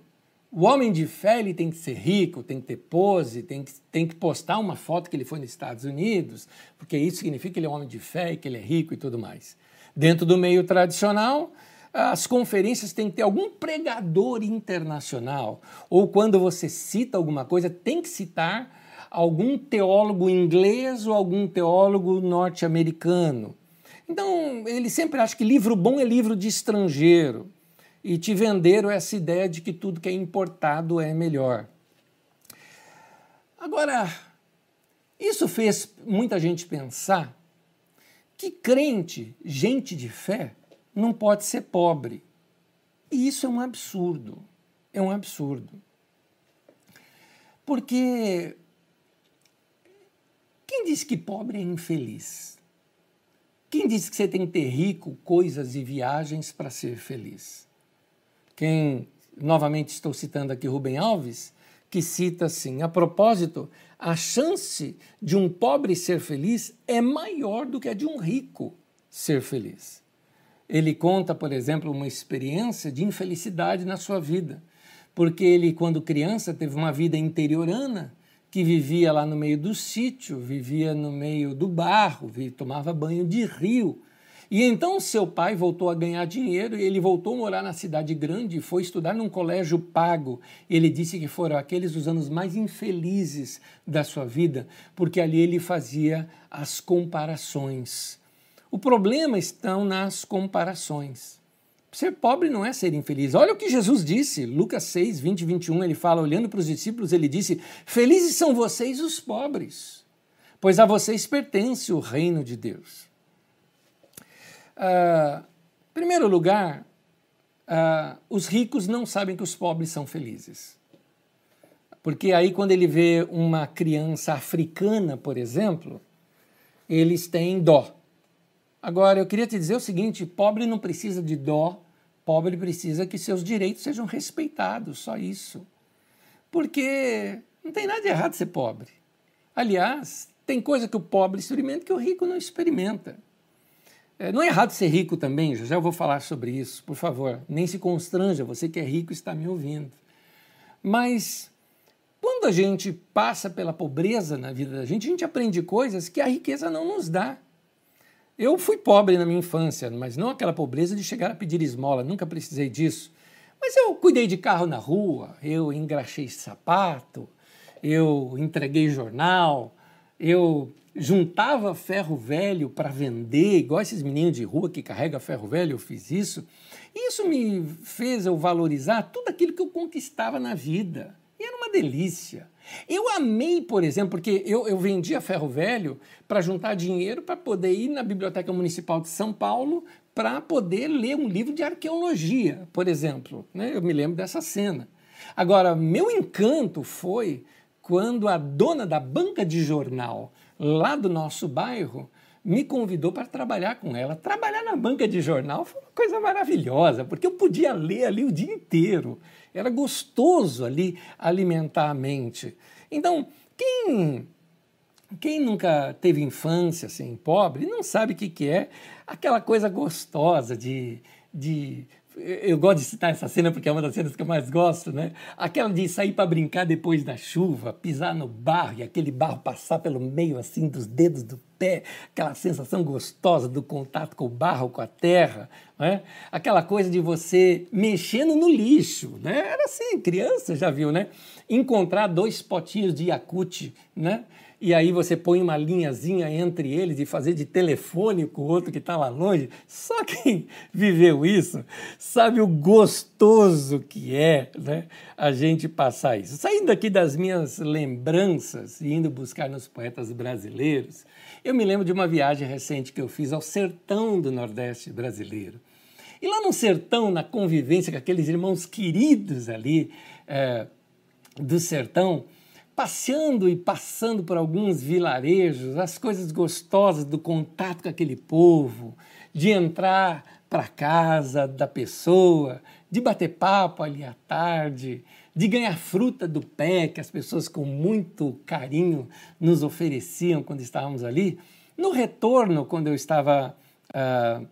o homem de fé ele tem que ser rico, tem que ter pose, tem que, tem que postar uma foto que ele foi nos Estados Unidos, porque isso significa que ele é um homem de fé e que ele é rico e tudo mais. Dentro do meio tradicional, as conferências têm que ter algum pregador internacional, ou quando você cita alguma coisa, tem que citar algum teólogo inglês ou algum teólogo norte-americano. Então, ele sempre acha que livro bom é livro de estrangeiro. E te venderam essa ideia de que tudo que é importado é melhor. Agora, isso fez muita gente pensar que crente, gente de fé, não pode ser pobre. E isso é um absurdo. É um absurdo. Porque quem diz que pobre é infeliz? Quem diz que você tem que ter rico, coisas e viagens para ser feliz? Quem, novamente estou citando aqui Rubem Alves, que cita assim: a propósito, a chance de um pobre ser feliz é maior do que a de um rico ser feliz. Ele conta, por exemplo, uma experiência de infelicidade na sua vida, porque ele, quando criança, teve uma vida interiorana, que vivia lá no meio do sítio, vivia no meio do barro, tomava banho de rio. E então seu pai voltou a ganhar dinheiro e ele voltou a morar na cidade grande e foi estudar num colégio pago. Ele disse que foram aqueles os anos mais infelizes da sua vida, porque ali ele fazia as comparações o problema estão nas comparações. Ser pobre não é ser infeliz. Olha o que Jesus disse, Lucas 6, 20 e 21, ele fala, olhando para os discípulos, ele disse: Felizes são vocês os pobres, pois a vocês pertence o reino de Deus. Uh, em primeiro lugar, uh, os ricos não sabem que os pobres são felizes. Porque aí, quando ele vê uma criança africana, por exemplo, eles têm dó. Agora, eu queria te dizer o seguinte: pobre não precisa de dó, pobre precisa que seus direitos sejam respeitados, só isso. Porque não tem nada de errado ser pobre. Aliás, tem coisa que o pobre experimenta que o rico não experimenta. É, não é errado ser rico também, já eu vou falar sobre isso, por favor. Nem se constranja, você que é rico está me ouvindo. Mas quando a gente passa pela pobreza na vida da gente, a gente aprende coisas que a riqueza não nos dá. Eu fui pobre na minha infância, mas não aquela pobreza de chegar a pedir esmola, nunca precisei disso. Mas eu cuidei de carro na rua, eu engraxei sapato, eu entreguei jornal, eu juntava ferro velho para vender, igual esses meninos de rua que carregam ferro velho, eu fiz isso. Isso me fez eu valorizar tudo aquilo que eu conquistava na vida. E era uma delícia. Eu amei, por exemplo, porque eu, eu vendia ferro velho para juntar dinheiro para poder ir na Biblioteca Municipal de São Paulo para poder ler um livro de arqueologia, por exemplo. Né? Eu me lembro dessa cena. Agora, meu encanto foi quando a dona da banca de jornal lá do nosso bairro me convidou para trabalhar com ela. Trabalhar na banca de jornal foi uma coisa maravilhosa, porque eu podia ler ali o dia inteiro. Era gostoso ali alimentar a mente. Então, quem quem nunca teve infância assim, pobre, não sabe o que, que é aquela coisa gostosa de, de eu gosto de citar essa cena porque é uma das cenas que eu mais gosto, né? Aquela de sair para brincar depois da chuva, pisar no barro e aquele barro passar pelo meio assim dos dedos do pé, aquela sensação gostosa do contato com o barro, com a terra, né? Aquela coisa de você mexendo no lixo, né? Era assim, criança já viu, né? Encontrar dois potinhos de Yakut, né? E aí você põe uma linhazinha entre eles e fazer de telefone com o outro que está lá longe. Só quem [laughs] viveu isso sabe o gostoso que é né, a gente passar isso. Saindo aqui das minhas lembranças e indo buscar nos poetas brasileiros, eu me lembro de uma viagem recente que eu fiz ao sertão do Nordeste brasileiro. E lá no sertão, na convivência com aqueles irmãos queridos ali é, do sertão, passeando e passando por alguns vilarejos, as coisas gostosas do contato com aquele povo, de entrar para casa da pessoa, de bater papo ali à tarde, de ganhar fruta do pé que as pessoas com muito carinho nos ofereciam quando estávamos ali. No retorno, quando eu estava uh,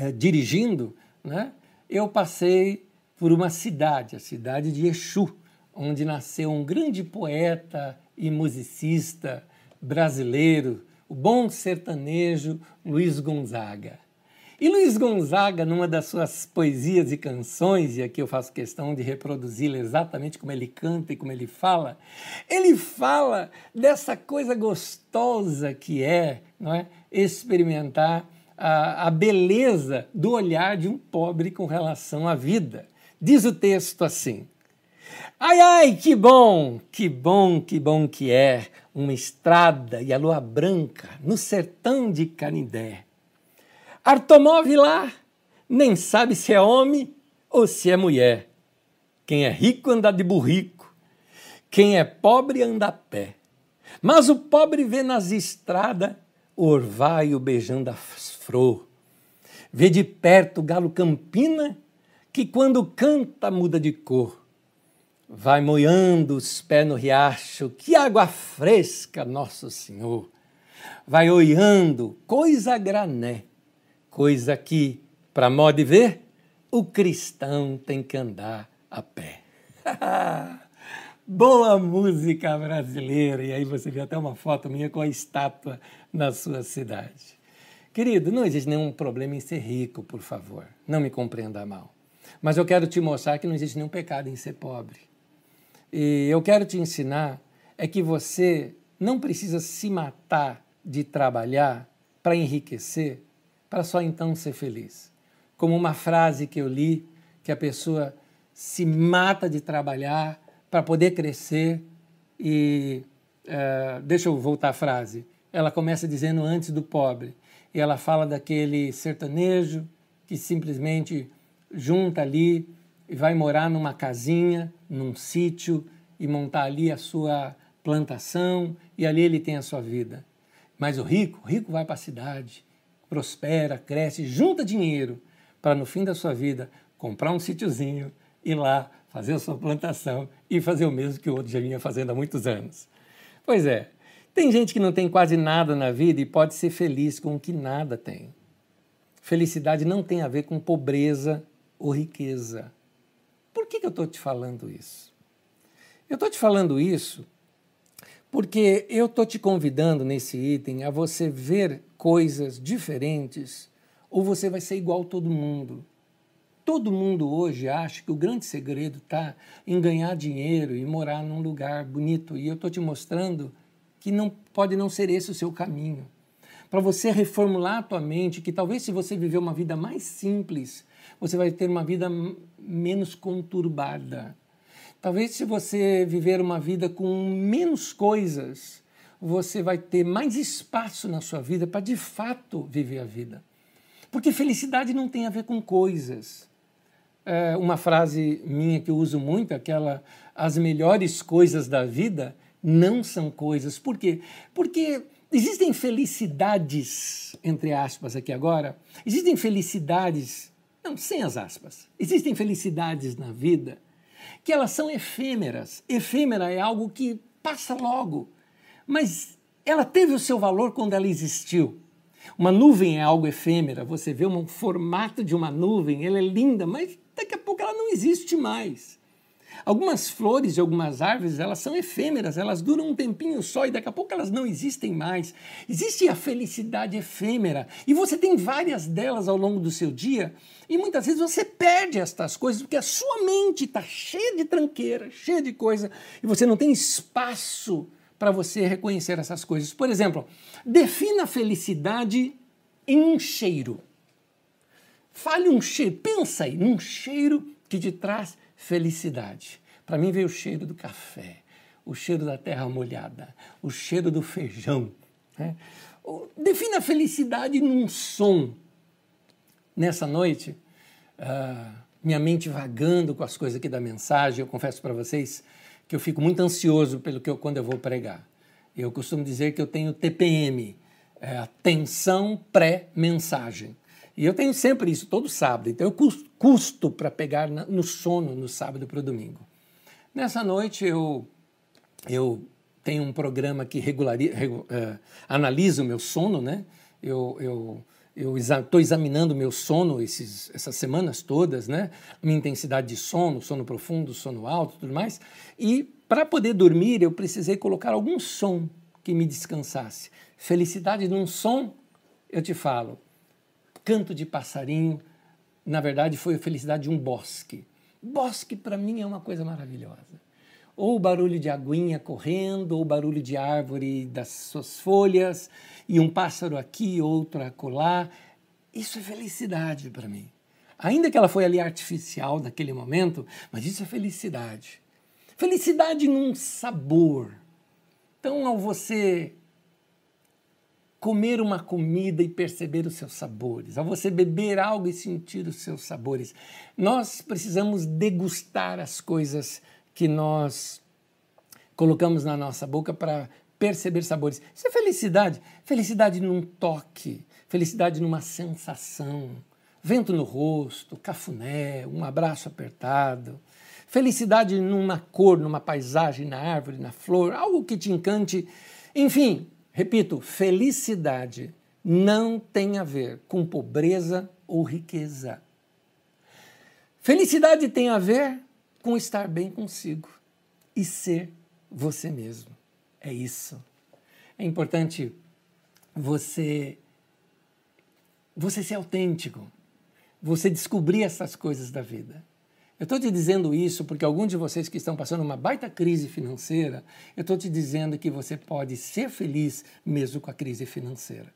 uh, dirigindo, né, eu passei por uma cidade, a cidade de Exu, onde nasceu um grande poeta e musicista brasileiro, o bom sertanejo Luiz Gonzaga. E Luiz Gonzaga, numa das suas poesias e canções, e aqui eu faço questão de reproduzi-la exatamente como ele canta e como ele fala, ele fala dessa coisa gostosa que é, não é experimentar a, a beleza do olhar de um pobre com relação à vida. Diz o texto assim: Ai, ai, que bom, que bom, que bom que é uma estrada e a lua branca no sertão de Canindé. Artomove lá, nem sabe se é homem ou se é mulher. Quem é rico anda de burrico, quem é pobre anda a pé. Mas o pobre vê nas estradas o orvalho beijando as flor. Vê de perto o galo campina, que quando canta muda de cor vai moiando os pés no riacho, que água fresca, Nosso Senhor! Vai olhando coisa grané, coisa que, para modo de ver, o cristão tem que andar a pé. [laughs] Boa música brasileira! E aí você vê até uma foto minha com a estátua na sua cidade. Querido, não existe nenhum problema em ser rico, por favor. Não me compreenda mal. Mas eu quero te mostrar que não existe nenhum pecado em ser pobre. E eu quero te ensinar é que você não precisa se matar de trabalhar para enriquecer, para só então ser feliz. Como uma frase que eu li, que a pessoa se mata de trabalhar para poder crescer e uh, deixa eu voltar a frase. Ela começa dizendo antes do pobre e ela fala daquele sertanejo que simplesmente junta ali e vai morar numa casinha, num sítio e montar ali a sua plantação e ali ele tem a sua vida. Mas o rico, o rico vai para a cidade, prospera, cresce, junta dinheiro para no fim da sua vida comprar um sítiozinho, ir lá fazer a sua plantação e fazer o mesmo que o outro já vinha fazendo há muitos anos. Pois é, tem gente que não tem quase nada na vida e pode ser feliz com o que nada tem. Felicidade não tem a ver com pobreza ou riqueza. Por que, que eu estou te falando isso? Eu estou te falando isso porque eu estou te convidando nesse item a você ver coisas diferentes ou você vai ser igual a todo mundo. Todo mundo hoje acha que o grande segredo está em ganhar dinheiro e morar num lugar bonito. E eu estou te mostrando que não pode não ser esse o seu caminho. Para você reformular a tua mente, que talvez se você viver uma vida mais simples, você vai ter uma vida menos conturbada. Talvez se você viver uma vida com menos coisas, você vai ter mais espaço na sua vida para de fato viver a vida. Porque felicidade não tem a ver com coisas. É uma frase minha que eu uso muito, aquela as melhores coisas da vida não são coisas. Por quê? Porque existem felicidades, entre aspas aqui agora, existem felicidades, não, sem as aspas, existem felicidades na vida que elas são efêmeras. Efêmera é algo que passa logo, mas ela teve o seu valor quando ela existiu. Uma nuvem é algo efêmera, você vê um formato de uma nuvem, ela é linda, mas daqui a pouco ela não existe mais. Algumas flores e algumas árvores, elas são efêmeras, elas duram um tempinho só e daqui a pouco elas não existem mais. Existe a felicidade efêmera e você tem várias delas ao longo do seu dia e muitas vezes você perde estas coisas porque a sua mente está cheia de tranqueira, cheia de coisa e você não tem espaço para você reconhecer essas coisas. Por exemplo, defina a felicidade em um cheiro. Fale um cheiro, pensa aí num cheiro que te traz felicidade. Para mim veio o cheiro do café, o cheiro da terra molhada, o cheiro do feijão. Né? Defina a felicidade num som. Nessa noite, uh, minha mente vagando com as coisas aqui da mensagem, eu confesso para vocês que eu fico muito ansioso pelo que eu, quando eu vou pregar. Eu costumo dizer que eu tenho TPM, é, atenção pré-mensagem. E eu tenho sempre isso, todo sábado. Então eu custo para pegar no sono no sábado para o domingo. Nessa noite eu, eu tenho um programa que regulari, regu, uh, analisa o meu sono, né? Eu, eu, eu estou examinando meu sono esses, essas semanas todas, né? Minha intensidade de sono, sono profundo, sono alto, tudo mais. E para poder dormir eu precisei colocar algum som que me descansasse. Felicidade num som, eu te falo, canto de passarinho, na verdade foi a felicidade de um bosque. Bosque para mim é uma coisa maravilhosa. Ou o barulho de aguinha correndo, ou o barulho de árvore das suas folhas, e um pássaro aqui, outro acolá. Isso é felicidade para mim. Ainda que ela foi ali artificial naquele momento, mas isso é felicidade. Felicidade num sabor. Então, ao você comer uma comida e perceber os seus sabores, ao você beber algo e sentir os seus sabores. Nós precisamos degustar as coisas que nós colocamos na nossa boca para perceber sabores. Isso é felicidade. Felicidade num toque, felicidade numa sensação, vento no rosto, cafuné, um abraço apertado. Felicidade numa cor, numa paisagem, na árvore, na flor, algo que te encante. Enfim, Repito, felicidade não tem a ver com pobreza ou riqueza. Felicidade tem a ver com estar bem consigo e ser você mesmo. É isso. É importante você você ser autêntico, você descobrir essas coisas da vida. Eu estou te dizendo isso porque alguns de vocês que estão passando uma baita crise financeira, eu estou te dizendo que você pode ser feliz mesmo com a crise financeira.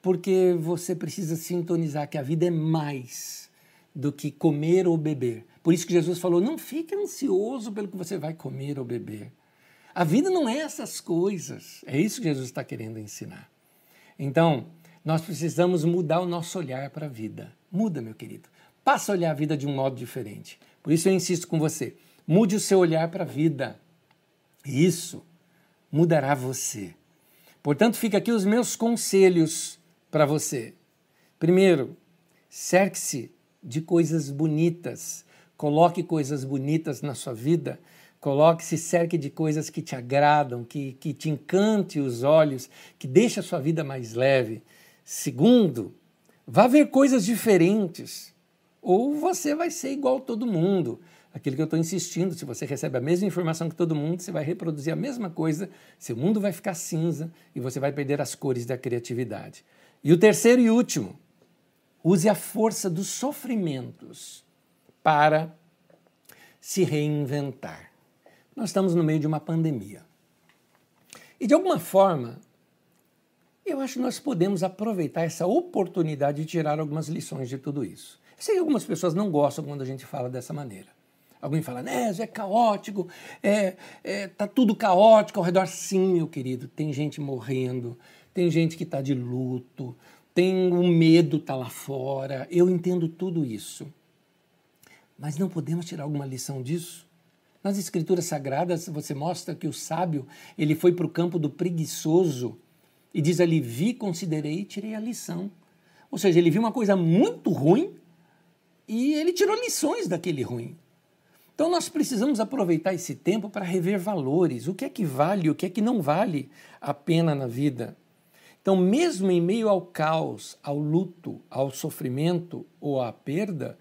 Porque você precisa sintonizar que a vida é mais do que comer ou beber. Por isso que Jesus falou: não fique ansioso pelo que você vai comer ou beber. A vida não é essas coisas. É isso que Jesus está querendo ensinar. Então, nós precisamos mudar o nosso olhar para a vida. Muda, meu querido. Passa a olhar a vida de um modo diferente. Por isso eu insisto com você: mude o seu olhar para a vida. Isso mudará você. Portanto, fica aqui os meus conselhos para você. Primeiro, cerque-se de coisas bonitas. Coloque coisas bonitas na sua vida. Coloque-se, cerque de coisas que te agradam, que, que te encante os olhos, que deixe a sua vida mais leve. Segundo, vá ver coisas diferentes ou você vai ser igual todo mundo. Aquilo que eu estou insistindo, se você recebe a mesma informação que todo mundo, você vai reproduzir a mesma coisa, seu mundo vai ficar cinza e você vai perder as cores da criatividade. E o terceiro e último, use a força dos sofrimentos para se reinventar. Nós estamos no meio de uma pandemia. E de alguma forma, eu acho que nós podemos aproveitar essa oportunidade de tirar algumas lições de tudo isso. Sei que algumas pessoas não gostam quando a gente fala dessa maneira. Alguém fala, né, é caótico, é, é, tá tudo caótico ao redor. Sim, meu querido, tem gente morrendo, tem gente que está de luto, tem o medo tá lá fora. Eu entendo tudo isso. Mas não podemos tirar alguma lição disso? Nas escrituras sagradas você mostra que o sábio, ele foi para o campo do preguiçoso e diz ali, vi, considerei e tirei a lição. Ou seja, ele viu uma coisa muito ruim e ele tirou lições daquele ruim. Então nós precisamos aproveitar esse tempo para rever valores, o que é que vale, o que é que não vale a pena na vida. Então, mesmo em meio ao caos, ao luto, ao sofrimento ou à perda,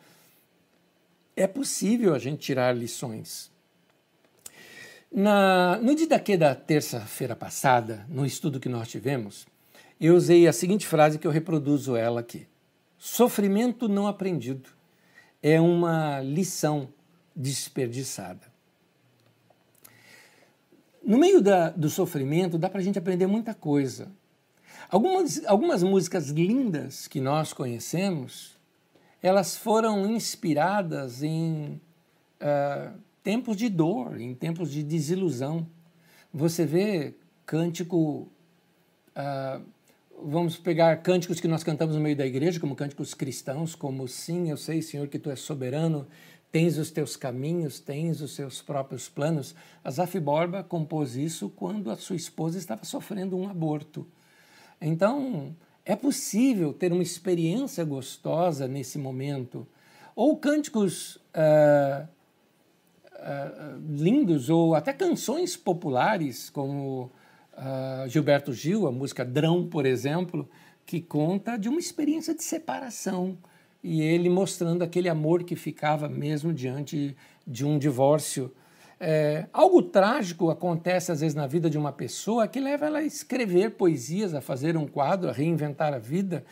é possível a gente tirar lições. Na, no dia daqui da terça-feira passada, no estudo que nós tivemos, eu usei a seguinte frase que eu reproduzo ela aqui: Sofrimento não aprendido é uma lição desperdiçada. No meio da, do sofrimento, dá para a gente aprender muita coisa. Algumas, algumas músicas lindas que nós conhecemos, elas foram inspiradas em uh, tempos de dor, em tempos de desilusão. Você vê cântico, uh, vamos pegar cânticos que nós cantamos no meio da igreja, como cânticos cristãos, como Sim, eu sei, Senhor, que Tu és soberano, tens os teus caminhos, tens os seus próprios planos. A Zaf Borba compôs isso quando a sua esposa estava sofrendo um aborto. Então, é possível ter uma experiência gostosa nesse momento. Ou cânticos uh, uh, lindos, ou até canções populares, como uh, Gilberto Gil, a música Drão, por exemplo, que conta de uma experiência de separação. E ele mostrando aquele amor que ficava mesmo diante de um divórcio é, algo trágico acontece às vezes na vida de uma pessoa que leva ela a escrever poesias, a fazer um quadro, a reinventar a vida.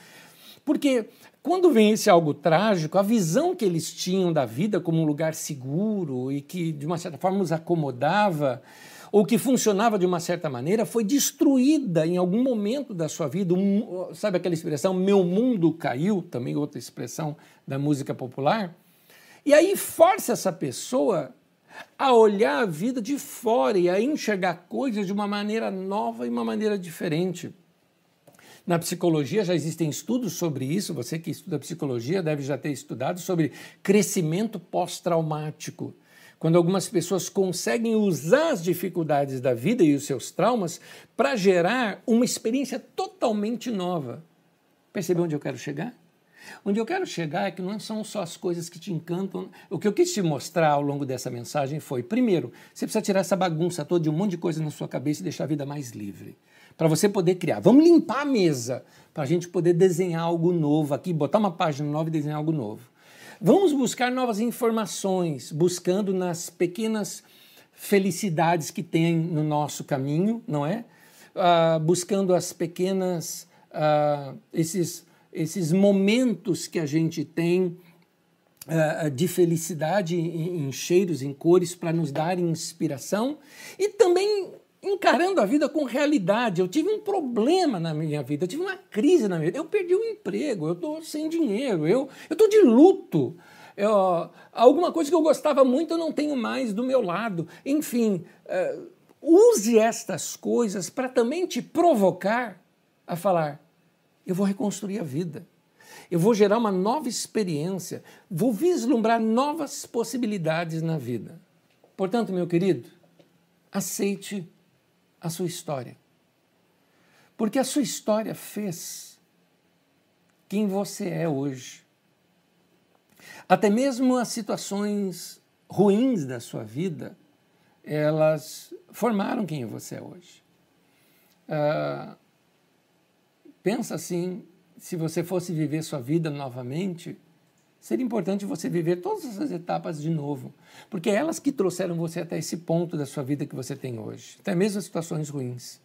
Porque quando vem esse algo trágico, a visão que eles tinham da vida como um lugar seguro e que de uma certa forma os acomodava, ou que funcionava de uma certa maneira, foi destruída em algum momento da sua vida. Um, sabe aquela expressão, meu mundo caiu, também outra expressão da música popular? E aí força essa pessoa a olhar a vida de fora e a enxergar coisas de uma maneira nova e uma maneira diferente. Na psicologia já existem estudos sobre isso, você que estuda psicologia deve já ter estudado sobre crescimento pós-traumático. Quando algumas pessoas conseguem usar as dificuldades da vida e os seus traumas para gerar uma experiência totalmente nova. Percebeu onde eu quero chegar? Onde eu quero chegar é que não são só as coisas que te encantam. O que eu quis te mostrar ao longo dessa mensagem foi: primeiro, você precisa tirar essa bagunça toda de um monte de coisa na sua cabeça e deixar a vida mais livre. Para você poder criar. Vamos limpar a mesa para a gente poder desenhar algo novo aqui, botar uma página nova e desenhar algo novo. Vamos buscar novas informações, buscando nas pequenas felicidades que tem no nosso caminho, não é? Uh, buscando as pequenas, uh, esses esses momentos que a gente tem uh, de felicidade em, em cheiros, em cores, para nos dar inspiração e também encarando a vida com realidade. Eu tive um problema na minha vida, eu tive uma crise na minha vida, eu perdi o emprego, eu estou sem dinheiro, eu estou de luto. Eu, alguma coisa que eu gostava muito eu não tenho mais do meu lado. Enfim, uh, use estas coisas para também te provocar a falar: eu vou reconstruir a vida. Eu vou gerar uma nova experiência, vou vislumbrar novas possibilidades na vida. Portanto, meu querido, aceite a sua história. Porque a sua história fez quem você é hoje. Até mesmo as situações ruins da sua vida, elas formaram quem você é hoje. Uh, Pensa assim, se você fosse viver sua vida novamente, seria importante você viver todas essas etapas de novo, porque é elas que trouxeram você até esse ponto da sua vida que você tem hoje, até mesmo as situações ruins.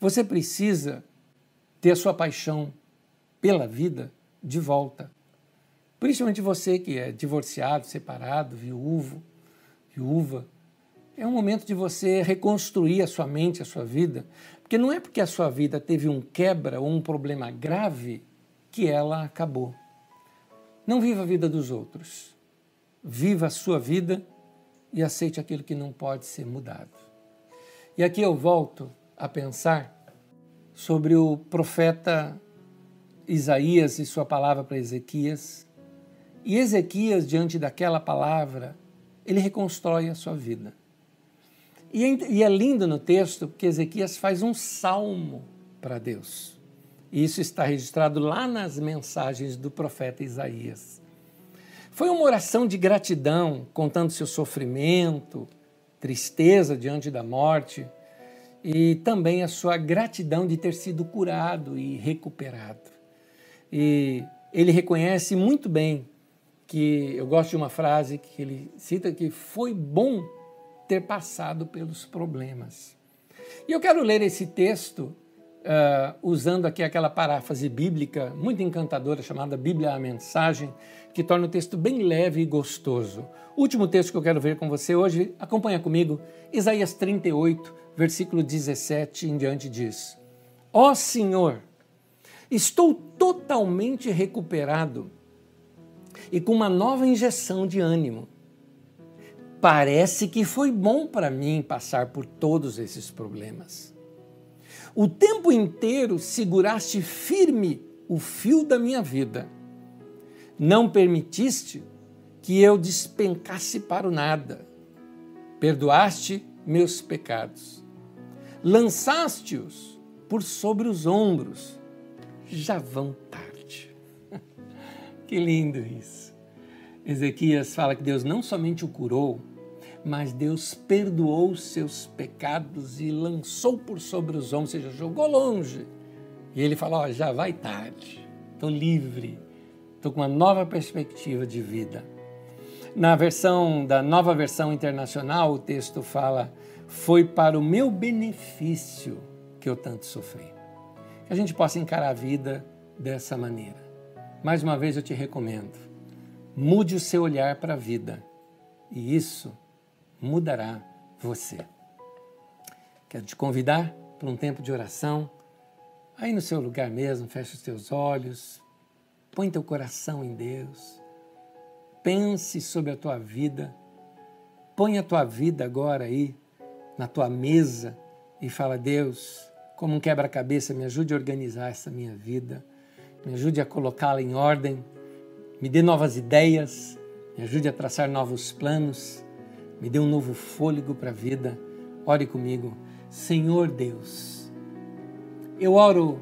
Você precisa ter a sua paixão pela vida de volta. Principalmente você que é divorciado, separado, viúvo, viúva. É um momento de você reconstruir a sua mente, a sua vida. Porque não é porque a sua vida teve um quebra ou um problema grave que ela acabou. Não viva a vida dos outros. Viva a sua vida e aceite aquilo que não pode ser mudado. E aqui eu volto a pensar sobre o profeta Isaías e sua palavra para Ezequias. E Ezequias, diante daquela palavra, ele reconstrói a sua vida. E é, é lindo no texto porque Ezequias faz um salmo para Deus. Isso está registrado lá nas mensagens do profeta Isaías. Foi uma oração de gratidão, contando seu sofrimento, tristeza diante da morte e também a sua gratidão de ter sido curado e recuperado. E ele reconhece muito bem que eu gosto de uma frase que ele cita que foi bom ter passado pelos problemas. E eu quero ler esse texto uh, usando aqui aquela paráfrase bíblica muito encantadora chamada Bíblia a Mensagem, que torna o texto bem leve e gostoso. Último texto que eu quero ver com você hoje, acompanha comigo, Isaías 38, versículo 17 em diante diz: Ó oh Senhor, estou totalmente recuperado e com uma nova injeção de ânimo. Parece que foi bom para mim passar por todos esses problemas. O tempo inteiro seguraste firme o fio da minha vida. Não permitiste que eu despencasse para o nada. Perdoaste meus pecados lançaste-os por sobre os ombros, já vão tarde. [laughs] que lindo isso. Ezequias fala que Deus não somente o curou, mas Deus perdoou seus pecados e lançou por sobre os ombros, ou seja, jogou longe. E ele fala: Ó, já vai tarde, estou livre, estou com uma nova perspectiva de vida. Na versão da nova versão internacional, o texto fala: foi para o meu benefício que eu tanto sofri. Que a gente possa encarar a vida dessa maneira. Mais uma vez eu te recomendo: mude o seu olhar para a vida e isso mudará você. Quero te convidar para um tempo de oração. Aí no seu lugar mesmo, feche os teus olhos, põe teu coração em Deus, pense sobre a tua vida, põe a tua vida agora aí na tua mesa e fala: Deus, como um quebra-cabeça, me ajude a organizar essa minha vida, me ajude a colocá-la em ordem, me dê novas ideias, me ajude a traçar novos planos, me dê um novo fôlego para a vida. Ore comigo, Senhor Deus. Eu oro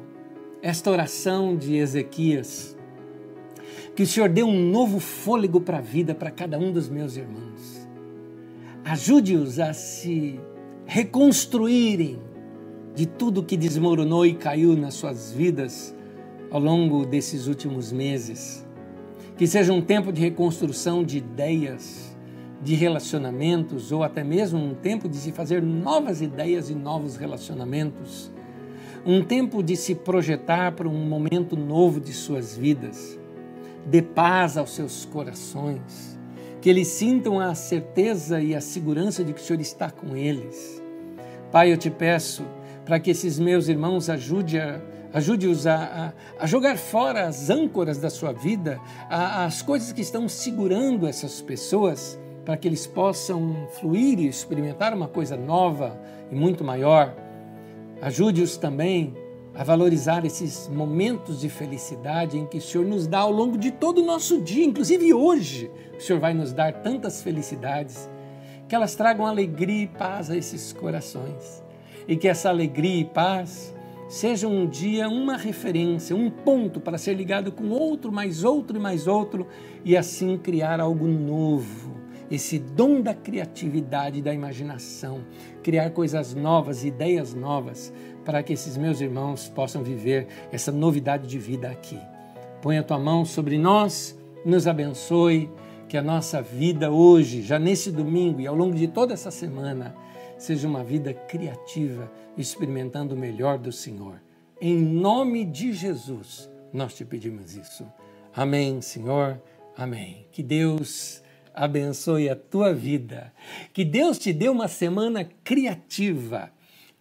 esta oração de Ezequias, que o Senhor dê um novo fôlego para a vida para cada um dos meus irmãos. Ajude-os a se reconstruírem de tudo que desmoronou e caiu nas suas vidas ao longo desses últimos meses. Que seja um tempo de reconstrução de ideias, de relacionamentos, ou até mesmo um tempo de se fazer novas ideias e novos relacionamentos. Um tempo de se projetar para um momento novo de suas vidas. Dê paz aos seus corações que eles sintam a certeza e a segurança de que o Senhor está com eles. Pai, eu te peço para que esses meus irmãos ajude a, ajude-os a, a, a, jogar fora as âncoras da sua vida, a, as coisas que estão segurando essas pessoas, para que eles possam fluir e experimentar uma coisa nova e muito maior. Ajude-os também a valorizar esses momentos de felicidade em que o Senhor nos dá ao longo de todo o nosso dia, inclusive hoje. O Senhor vai nos dar tantas felicidades, que elas tragam alegria e paz a esses corações. E que essa alegria e paz seja um dia uma referência, um ponto para ser ligado com outro, mais outro e mais outro, e assim criar algo novo. Esse dom da criatividade, da imaginação, criar coisas novas, ideias novas, para que esses meus irmãos possam viver essa novidade de vida aqui. Põe a tua mão sobre nós, nos abençoe, que a nossa vida hoje, já nesse domingo e ao longo de toda essa semana, seja uma vida criativa, experimentando o melhor do Senhor. Em nome de Jesus, nós te pedimos isso. Amém, Senhor. Amém. Que Deus abençoe a tua vida. Que Deus te dê uma semana criativa.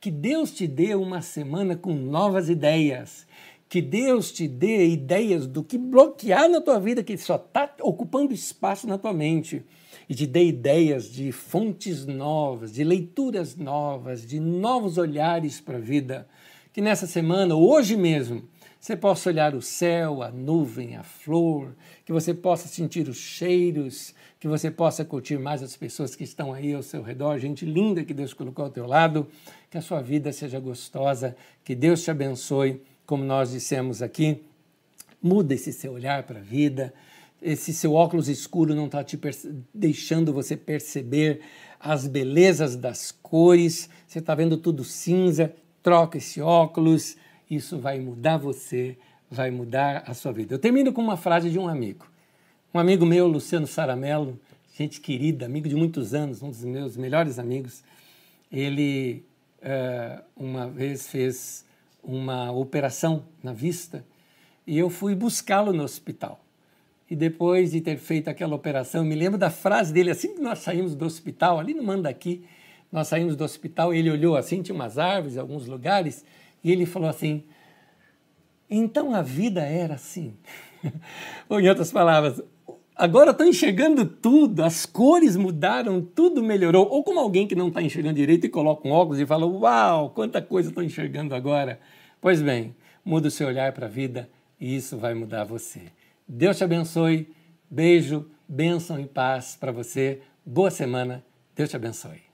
Que Deus te dê uma semana com novas ideias. Que Deus te dê ideias do que bloquear na tua vida, que só está ocupando espaço na tua mente. E te dê ideias de fontes novas, de leituras novas, de novos olhares para a vida. Que nessa semana, hoje mesmo, você possa olhar o céu, a nuvem, a flor, que você possa sentir os cheiros, que você possa curtir mais as pessoas que estão aí ao seu redor, gente linda que Deus colocou ao teu lado, que a sua vida seja gostosa, que Deus te abençoe, como nós dissemos aqui. Muda esse seu olhar para a vida, esse seu óculos escuro não está te deixando você perceber as belezas das cores, você está vendo tudo cinza, troca esse óculos, isso vai mudar você, vai mudar a sua vida. Eu termino com uma frase de um amigo. Um amigo meu, Luciano Saramello, gente querida, amigo de muitos anos, um dos meus melhores amigos, ele uh, uma vez fez uma operação na vista e eu fui buscá-lo no hospital. E depois de ter feito aquela operação, me lembro da frase dele, assim que nós saímos do hospital, ali no Mandaqui, nós saímos do hospital, ele olhou assim, tinha umas árvores, alguns lugares, e ele falou assim: então a vida era assim. [laughs] Ou em outras palavras, agora estou enxergando tudo, as cores mudaram, tudo melhorou. Ou como alguém que não está enxergando direito e coloca um óculos e fala: Uau, quanta coisa estou enxergando agora. Pois bem, muda o seu olhar para a vida e isso vai mudar você. Deus te abençoe. Beijo, bênção e paz para você. Boa semana. Deus te abençoe.